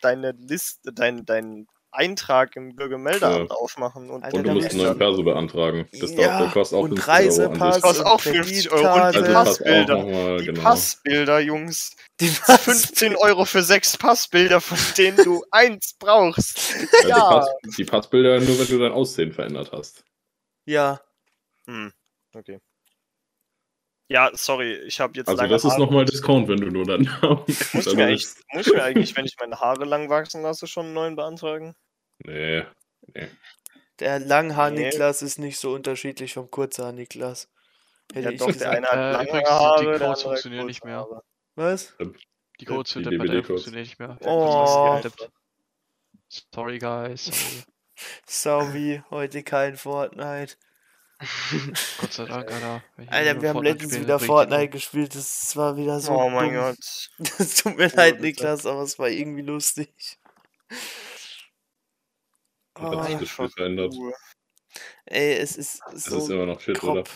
deine Liste, dein, dein Eintrag im Bürgermeldeamt Ja. aufmachen. Und, Alter, Und du musst einen neuen Perso beantragen. Das Ja, das kostet auch und 50 Euro an Reisepass. sich. Das kostet auch und 50 Euro. Und die Also Pass auch Passbilder. nochmal, Die genau. Passbilder, Jungs. Die 15 Euro für sechs Passbilder, von denen du eins brauchst. Ja. Ja. Die, Pass, die Passbilder nur, wenn du dein Aussehen verändert hast. Ja, Hm, okay. Ja, sorry, ich habe jetzt Also lange das ist nochmal Discount, wenn du nur deinen Namen muss, ich dann mir muss ich mir eigentlich, wenn ich meine Haare lang wachsen lasse, schon einen neuen beantragen? Nee. der Langhaar-Niklas Nee. ist nicht so unterschiedlich vom Kurzhaar-Niklas. Hätte Ja, ich doch, der eine hat Äh, lange die Haare, Codes der andere hat funktionieren nicht mehr. Haare. Was? Die Codes Die für der Partei DBD-Codes. funktionieren nicht mehr. Oh. Sorry, guys. Sorry. Sorry, heute kein Fortnite. Gott sei Dank, Alter. Alter, wir haben Fortnite letztens wieder Fortnite gespielt. Das war wieder so. oh mein dumm. Gott. Das tut mir Oh, leid. Niklas, aber es war irgendwie lustig. Hat sich Oh, das Spiel verändert? Ruhe. ey, es ist so ist immer noch Shit, oder? grob.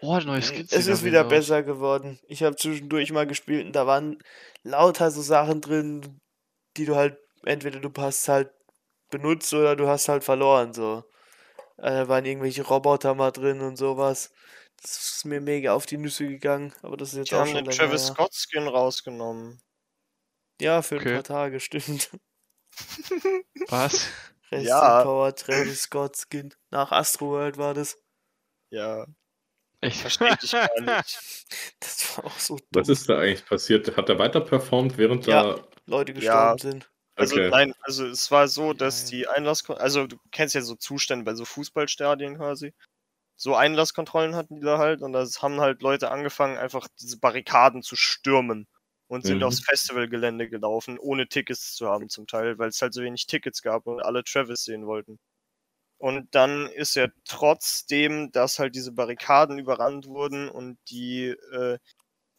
Oh, neue Skins. Es ist wieder aus. besser geworden. Ich habe zwischendurch mal gespielt und da waren lauter so Sachen drin, die du halt, entweder du hast halt benutzt oder du hast halt verloren, so. Äh, Da waren irgendwelche Roboter mal drin und sowas. Das ist mir mega auf die Nüsse gegangen, aber das ist jetzt Die auch haben schon den Travis her. Scott Skin rausgenommen. Ja, für ein Okay. paar Tage, stimmt. Was? Rest Ja. in Power Travis Scott Skin. Nach Astroworld war das. Ja, Ich verstehe dich gar nicht. Das war auch so dumm. Was ist da eigentlich passiert? Hat er weiter performt, während Ja. da. Leute Ja. gestorben sind. Also Okay. nein, also es war so, dass die Einlass, also du kennst ja so Zustände bei so Fußballstadien quasi. So Einlasskontrollen hatten die da halt und das haben halt Leute angefangen, einfach diese Barrikaden zu stürmen und sind Mhm. aufs Festivalgelände gelaufen, ohne Tickets zu haben zum Teil, weil es halt so wenig Tickets gab und alle Travis sehen wollten. Und dann ist er trotzdem, dass halt diese Barrikaden überrannt wurden und die, äh,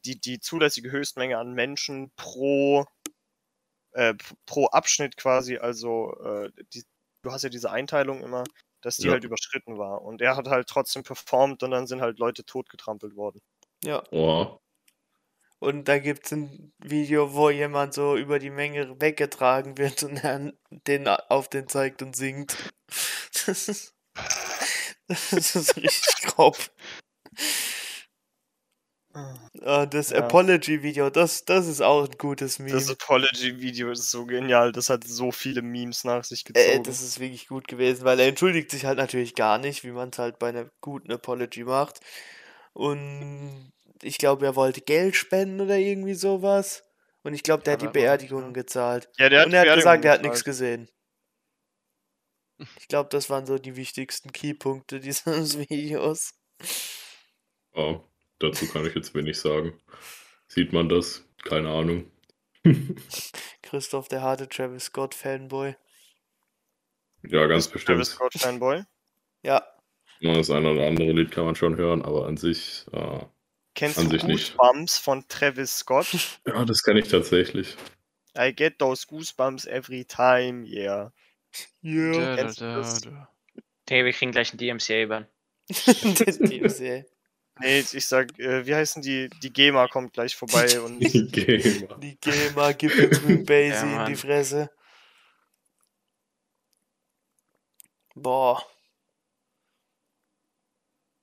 die, die zulässige Höchstmenge an Menschen pro äh, pro Abschnitt quasi, also äh, die, du hast ja diese Einteilung immer, dass die Ja. halt überschritten war. Und er hat halt trotzdem performt und dann sind halt Leute totgetrampelt worden. Ja. Oh, Und da gibt es ein Video, wo jemand so über die Menge weggetragen wird und er den auf den zeigt und singt. Das ist, das ist richtig grob. Äh, Das Ja. Apology-Video, das, das ist auch ein gutes Meme. Das Apology-Video ist so genial, das hat so viele Memes nach sich gezogen. Äh, das ist wirklich gut gewesen, weil er entschuldigt sich halt natürlich gar nicht, wie man es halt bei einer guten Apology macht. Und ich glaube, er wollte Geld spenden oder irgendwie sowas. Und ich glaube, der Ja, hat die. Beerdigung gezahlt. ja, der Und er hat gesagt, er hat nichts gesehen. Ich glaube, das waren so die wichtigsten Keypunkte dieses Videos. oh, dazu kann ich jetzt wenig sagen. Sieht man das? Keine Ahnung. Christoph, der harte Travis Scott Fanboy. Ja, ganz Travis bestimmt. Scott Fanboy. Ja, Das eine oder andere Lied kann man schon hören, aber an sich. Äh, Kennst An du sich nicht. Goosebumps von Travis Scott? ja, das kenne ich tatsächlich. I get those goosebumps every time, yeah. ja. Da, da, da, das? da. Okay, wir kriegen gleich einen DMCA-Ban. DMCA. Nee, ich sag, äh, wie heißen die? Die GEMA kommt gleich vorbei und Gamer. Die GEMA gibt uns mit Basie Ja, in die. Fresse. Boah.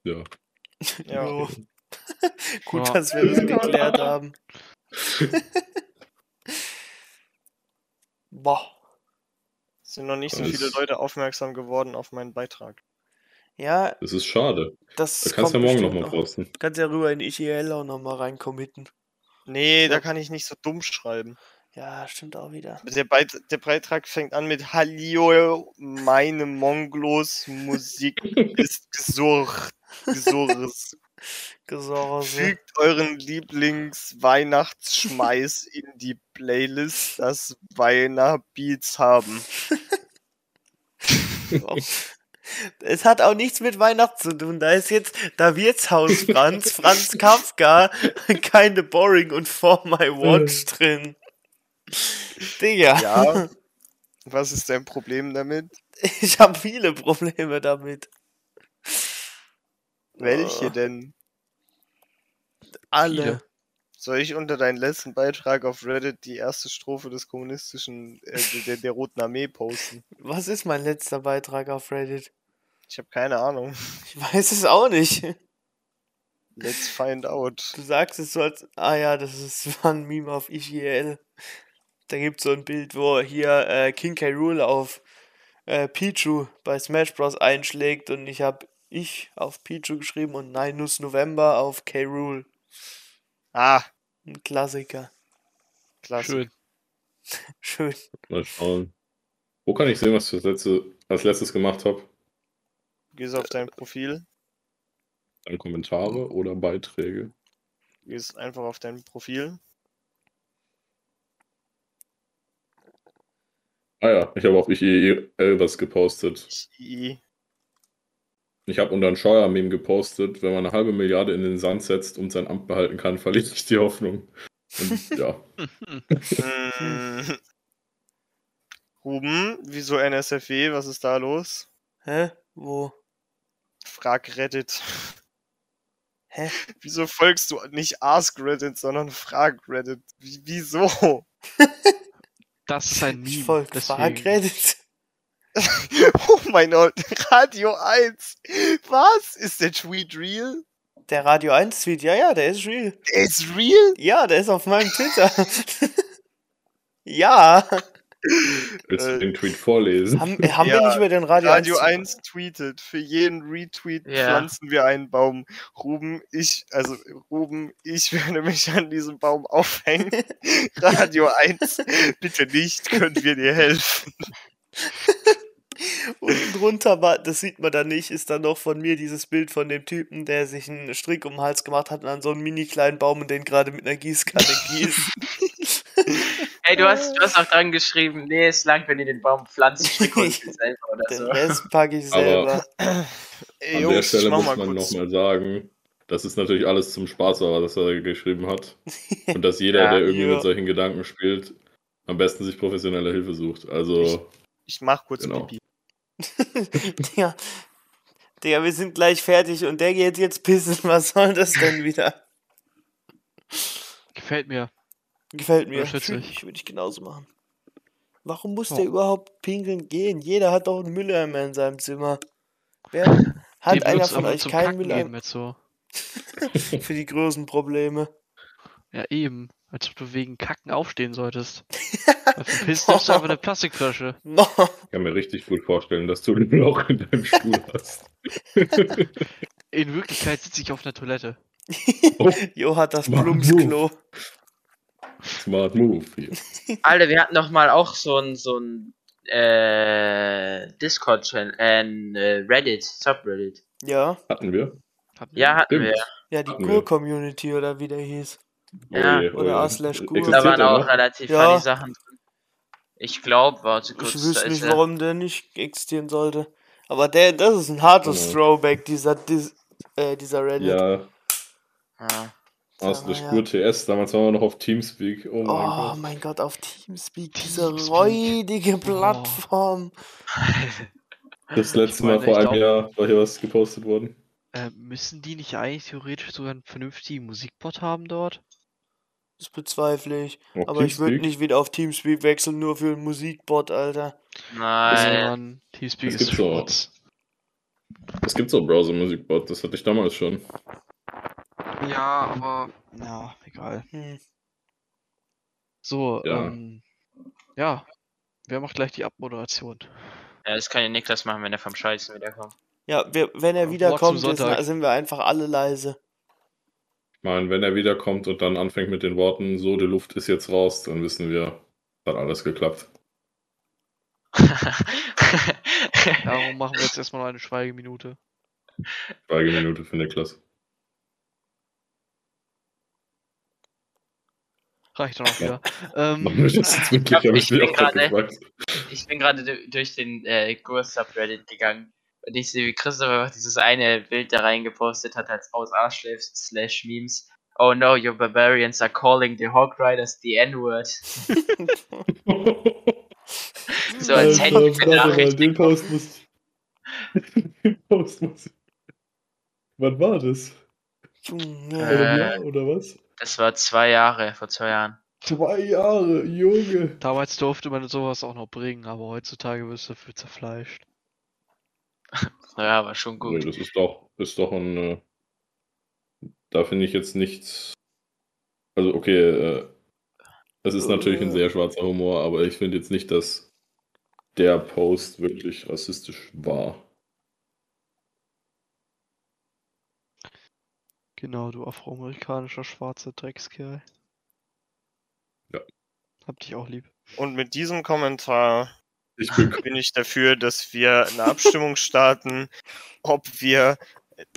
Ja. ja. Gut, Ja. dass wir das geklärt haben. Boah. sind noch nicht so viele Leute aufmerksam geworden auf meinen Beitrag. Ja, Das ist schade. das Da kannst du ja morgen nochmal noch. posten. Kannst ja rüber in IGL auch nochmal reincommitten. Nee, da Ja. kann ich nicht so dumm schreiben. Ja, stimmt auch wieder. Der, Beit der Beitrag fängt an mit Hallio, meine Monglos Musik ist gesurcht. Gesurres. Gesorge. Fügt euren Lieblings-Weihnachtsschmeiß in die Playlist, das Weihnachtsbeats haben. Es hat auch nichts mit Weihnachten zu tun. Da ist jetzt da Wirtshaus Franz, Franz Kafka, keine Boring und For My Watch drin. Digga, Ja. Was ist dein Problem damit? ich habe viele Probleme damit. Welche Oh. denn? Alle. Viele. Soll ich unter deinen letzten Beitrag auf Reddit die erste Strophe des kommunistischen, äh, der, der Roten Armee posten? Was ist mein letzter Beitrag auf Reddit? Ich habe keine Ahnung. Ich weiß es auch nicht. Let's find out. Du sagst es so als. Ah ja, das ist war ein Meme auf IGL. Da gibt es so ein Bild, wo hier äh, King K. Rool auf äh, Pichu bei Smash Bros. einschlägt und ich habe ich auf Pichu geschrieben und Ninus November auf K. Rool. Ah, Ein Klassiker. klasse. Schön. Schön. Mal schauen. Wo kann ich sehen, was ich als, letzte, als letztes gemacht habe? Gehst auf dein Profil, Dann Kommentare oder Beiträge. gehst einfach auf dein Profil. Ah ja, ich habe auf IEL was gepostet. I. Ich habe unter ein Scheuer-Meme gepostet, wenn man eine halbe Milliarde in den Sand setzt und sein Amt behalten kann, verliere ich die Hoffnung. Und ja. Ruben, wieso NSFW? Was ist da los? Hä? Wo? Frag Reddit. Hä? Wieso folgst du nicht Ask Reddit, sondern Frag Reddit? Wie, wieso? Das ist ein Ich Meme. folge deswegen. Reddit. Oh mein Gott, Radio 1. Was? Ist der Tweet real? Der Radio 1 Tweet, ja, ja, der ist real. Der ist real? Ja, der ist auf meinem Twitter. ja. willst du Äh, den Tweet vorlesen? Haben, haben wir Ja, nicht über den Radio, Radio 1 1 tweetet, für jeden Retweet Ja. pflanzen wir einen Baum. Ruben, ich, also Ruben, ich werde mich an diesem Baum aufhängen. Radio 1, bitte nicht, können wir dir helfen. Unten drunter war, das sieht man da nicht, ist dann noch von mir dieses Bild von dem Typen, der sich einen Strick um den Hals gemacht hat und an so einen mini kleinen Baum und den gerade mit einer Gießkanne gießt. Ey, du hast, du hast auch dran geschrieben, nee, ist lang, wenn ihr den Baum pflanzt, strick uns den selber oder Den so. Rest packe ich Aber- selber. Ey, An der Jungs, ich Stelle mach muss mal man kurz. nochmal sagen, dass es natürlich alles zum Spaß war, was er geschrieben hat. Und dass jeder, Ja, der irgendwie ja. mit solchen Gedanken spielt, am besten sich professionelle Hilfe sucht. Also, Ich mach kurz Genau. Pipi. Digga, Digga, wir sind gleich fertig und der geht jetzt pissen. Was soll das denn wieder? Gefällt mir. Gefällt mir. Ich, würde ich genauso machen. Warum muss Ja. der überhaupt pinkeln gehen? Jeder hat doch einen Mülleimer in seinem Zimmer. Wer hat Dem einer von euch keinen Mülleimer so. für die großen Probleme? Ja, eben. Als ob du wegen Kacken aufstehen solltest. Verpisst nimmst du einfach eine Plastikflasche. No. ich kann mir richtig gut vorstellen, dass du ein Loch in deinem Stuhl hast. In Wirklichkeit sitze ich auf einer Toilette. Oh, Jo hat das Smart Plumpsklo. smart move hier. Alter, wir hatten doch mal auch so ein, so ein, äh, Discord-Channel, äh, ein, äh, Reddit, Subreddit. Ja, Hatten wir? Hatten Ja, hatten Stimmt. wir. ja, die. Kur-Community oder wie der hieß. Ja, oder. A slash. Existiert Da waren auch noch? relativ Ja. funny Sachen drin. Ich glaube, warte kurz, Ich wüsste nicht, warum der nicht existieren sollte. Aber der, das ist ein hartes Genau. Throwback, dieser, dis, äh, dieser Reddit. Ja, Ja. aus ja. Spur TS, damals waren wir noch auf Teamspeak. Oh mein Oh Gott. mein Gott, auf Teamspeak, diese Teamspeak. räudige Plattform. Das letzte Mal vor einem Jahr war hier was gepostet worden. Äh, müssen die nicht eigentlich theoretisch sogar einen vernünftigen Musikbot haben dort? Das bezweifle ich. Auch Aber ich würde nicht wieder auf Teamspeak wechseln, nur für einen Musikbot, Alter. Nein. Mann, Teamspeak Es ist gibt so- Schrotz. Es gibt so Browser-Musikbot, das hatte ich damals schon. Ja, aber. Ja, egal. Hm. So, Ja. ähm. Ja. Wer macht gleich die Abmoderation? Ja, das kann ja Niklas machen, wenn er vom Scheißen wiederkommt. Ja, wir, wenn er wiederkommt, sind wir einfach alle leise. Ich meine, wenn er wiederkommt und dann anfängt mit den Worten, so, die Luft ist jetzt raus, dann wissen wir, hat alles geklappt. Darum machen wir jetzt erstmal noch eine Schweigeminute. Schweigeminute für Niklas. Reicht dann auch wieder. Ähm, ich bin gerade- gefragt. ich bin gerade du- durch den äh, Gur-Subreddit gegangen und ich sehe, wie Christopher einfach dieses eine Bild da reingepostet hat als aus slash Memes. Oh no, your barbarians are calling the Hawk Riders the N-Word. So als wir warte mal, Nachrichten den Post muss Den Post muss Wann war das? Äh. Oder was? Das war zwei Jahre, vor zwei Jahren. Zwei Jahre, Junge. damals durfte man sowas auch noch bringen, aber heutzutage wirst du dafür zerfleischt. Ja, war schon Nee, gut. das ist doch, ist doch ein. Äh, da finde ich jetzt nichts. Also, okay, äh, es ist natürlich ein sehr schwarzer Humor, aber ich finde jetzt nicht, dass der Post wirklich rassistisch war. Genau, du afroamerikanischer schwarzer Dreckskerl. Ja. Hab dich auch lieb. Und mit diesem Kommentar Ich bin bin ich dafür, dass wir eine Abstimmung starten, ob wir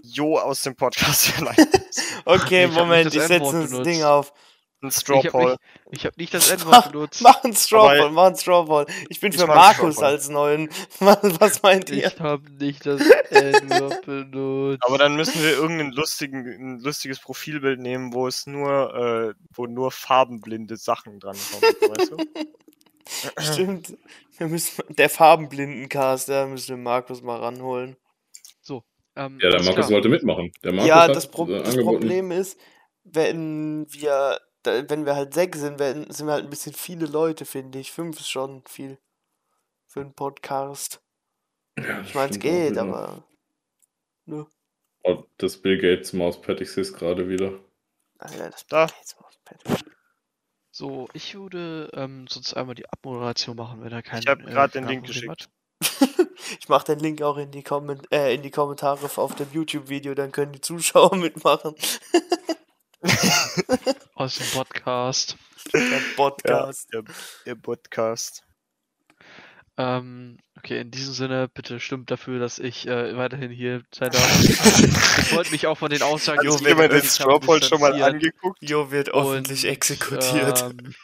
Jo aus dem Podcast verleihen. Okay, Ich Moment, ich setze das benutzt. Ding auf. Ein Ich Straw hab, Poll. nicht, ich hab nicht das N-Wort benutzt. mach ein Strawball, Aber- mach ein Strawball. Ich bin Ich für Markus als neuen. Was, meint ihr? Ich hab nicht das N-Wort benutzt. Aber dann müssen wir irgendein lustigen, ein lustiges Profilbild nehmen, wo es nur, äh, wo nur farbenblinde Sachen dran kommen, weißt du? Stimmt. Wir müssen, der Farbenblindencast, da müssen wir Markus mal ranholen. Ähm, Ja, der Markus klar. wollte mitmachen. Der Markus ja, hat das, Pro äh, das. Problem ist, wenn wir, da, wenn wir halt sechs sind, werden, sind wir halt ein bisschen viele Leute, finde ich. Fünf ist schon viel für einen Podcast. Ja, das Ich meine, es geht, aber. Ne, Oh, das Bill Gates Mauspad ist gerade wieder. Alter, das Da. Bill Gates Mauspad. So, ich würde ähm, sonst einmal die Abmoderation machen, wenn er keinen. Ich hab grad den kein Link geschickt. hat. Ich mache den Link auch in die, Komment äh, in die Kommentare auf dem YouTube-Video, dann können die Zuschauer mitmachen. Aus dem Podcast. Der Ja, Podcast. der, der Podcast. Ähm, okay, in diesem Sinne, bitte stimmt dafür, dass ich äh, weiterhin hier sein darf. ich wollte mich auch von den Aussagen, Hat Jo, sich jemand den wenn- Straw Poll schon mal angeguckt? Jo wird öffentlich Und, exekutiert. Ähm,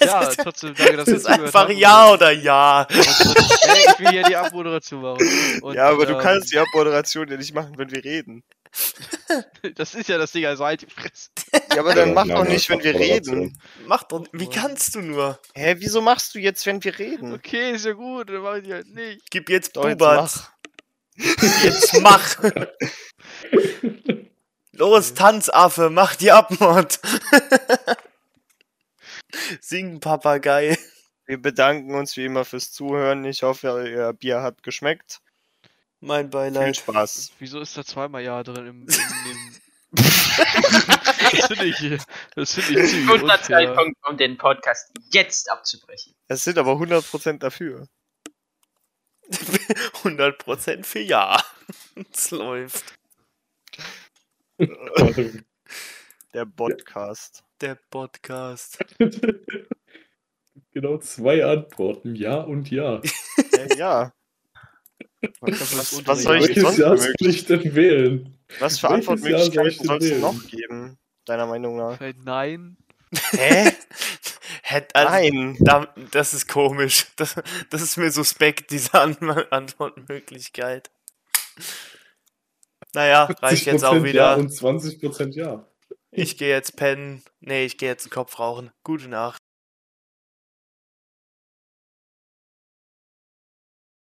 ja, trotzdem danke, dass das ihr ist zugehört einfach habt. ja oder ja. Und, und, hey, ich will hier die Abmoderation machen. Und, ja, aber du ähm, kannst die Abmoderation ja nicht machen, wenn wir reden. Das ist ja das Ding, also halt die Fresse. Ja, aber Ja, dann mach nein, doch nein, nicht, wenn wir reden. Mach doch. Wie kannst du nur? Hä, wieso machst du jetzt, wenn wir reden? Okay, ist ja gut, dann mach ich halt nicht. Gib jetzt Doch, jetzt Bubatz. Jetzt mach. Los, Tanzaffe, mach die Abmord. Sing Papagei. Wir bedanken uns wie immer fürs Zuhören. Ich hoffe, euer Bier hat geschmeckt. Mein Viel Beileid. Spaß. Wieso ist da zweimal Ja drin im, in dem. das finde ich, das finde ich ziemlich Guter unfair. Zeitpunkt, um den Podcast jetzt abzubrechen. Es sind aber 100% dafür. 100% für Ja. Es läuft. Der Podcast. Der Podcast. genau zwei Antworten, ja und ja. Äh, ja. Was, was soll ich sonst Jahr für soll möglich- ich denn wählen? Was für welches Antwortmöglichkeiten soll es noch geben? Deiner Meinung nach? Nein. Hä? Hätt, also, Nein. da, das ist komisch. Das, das ist mir suspekt, diese An Antwortmöglichkeit. Naja, reicht jetzt auch 50% Ja wieder. und 20% ja. Ich gehe jetzt pennen. Nee, ich gehe jetzt einen Kopf rauchen. Gute Nacht.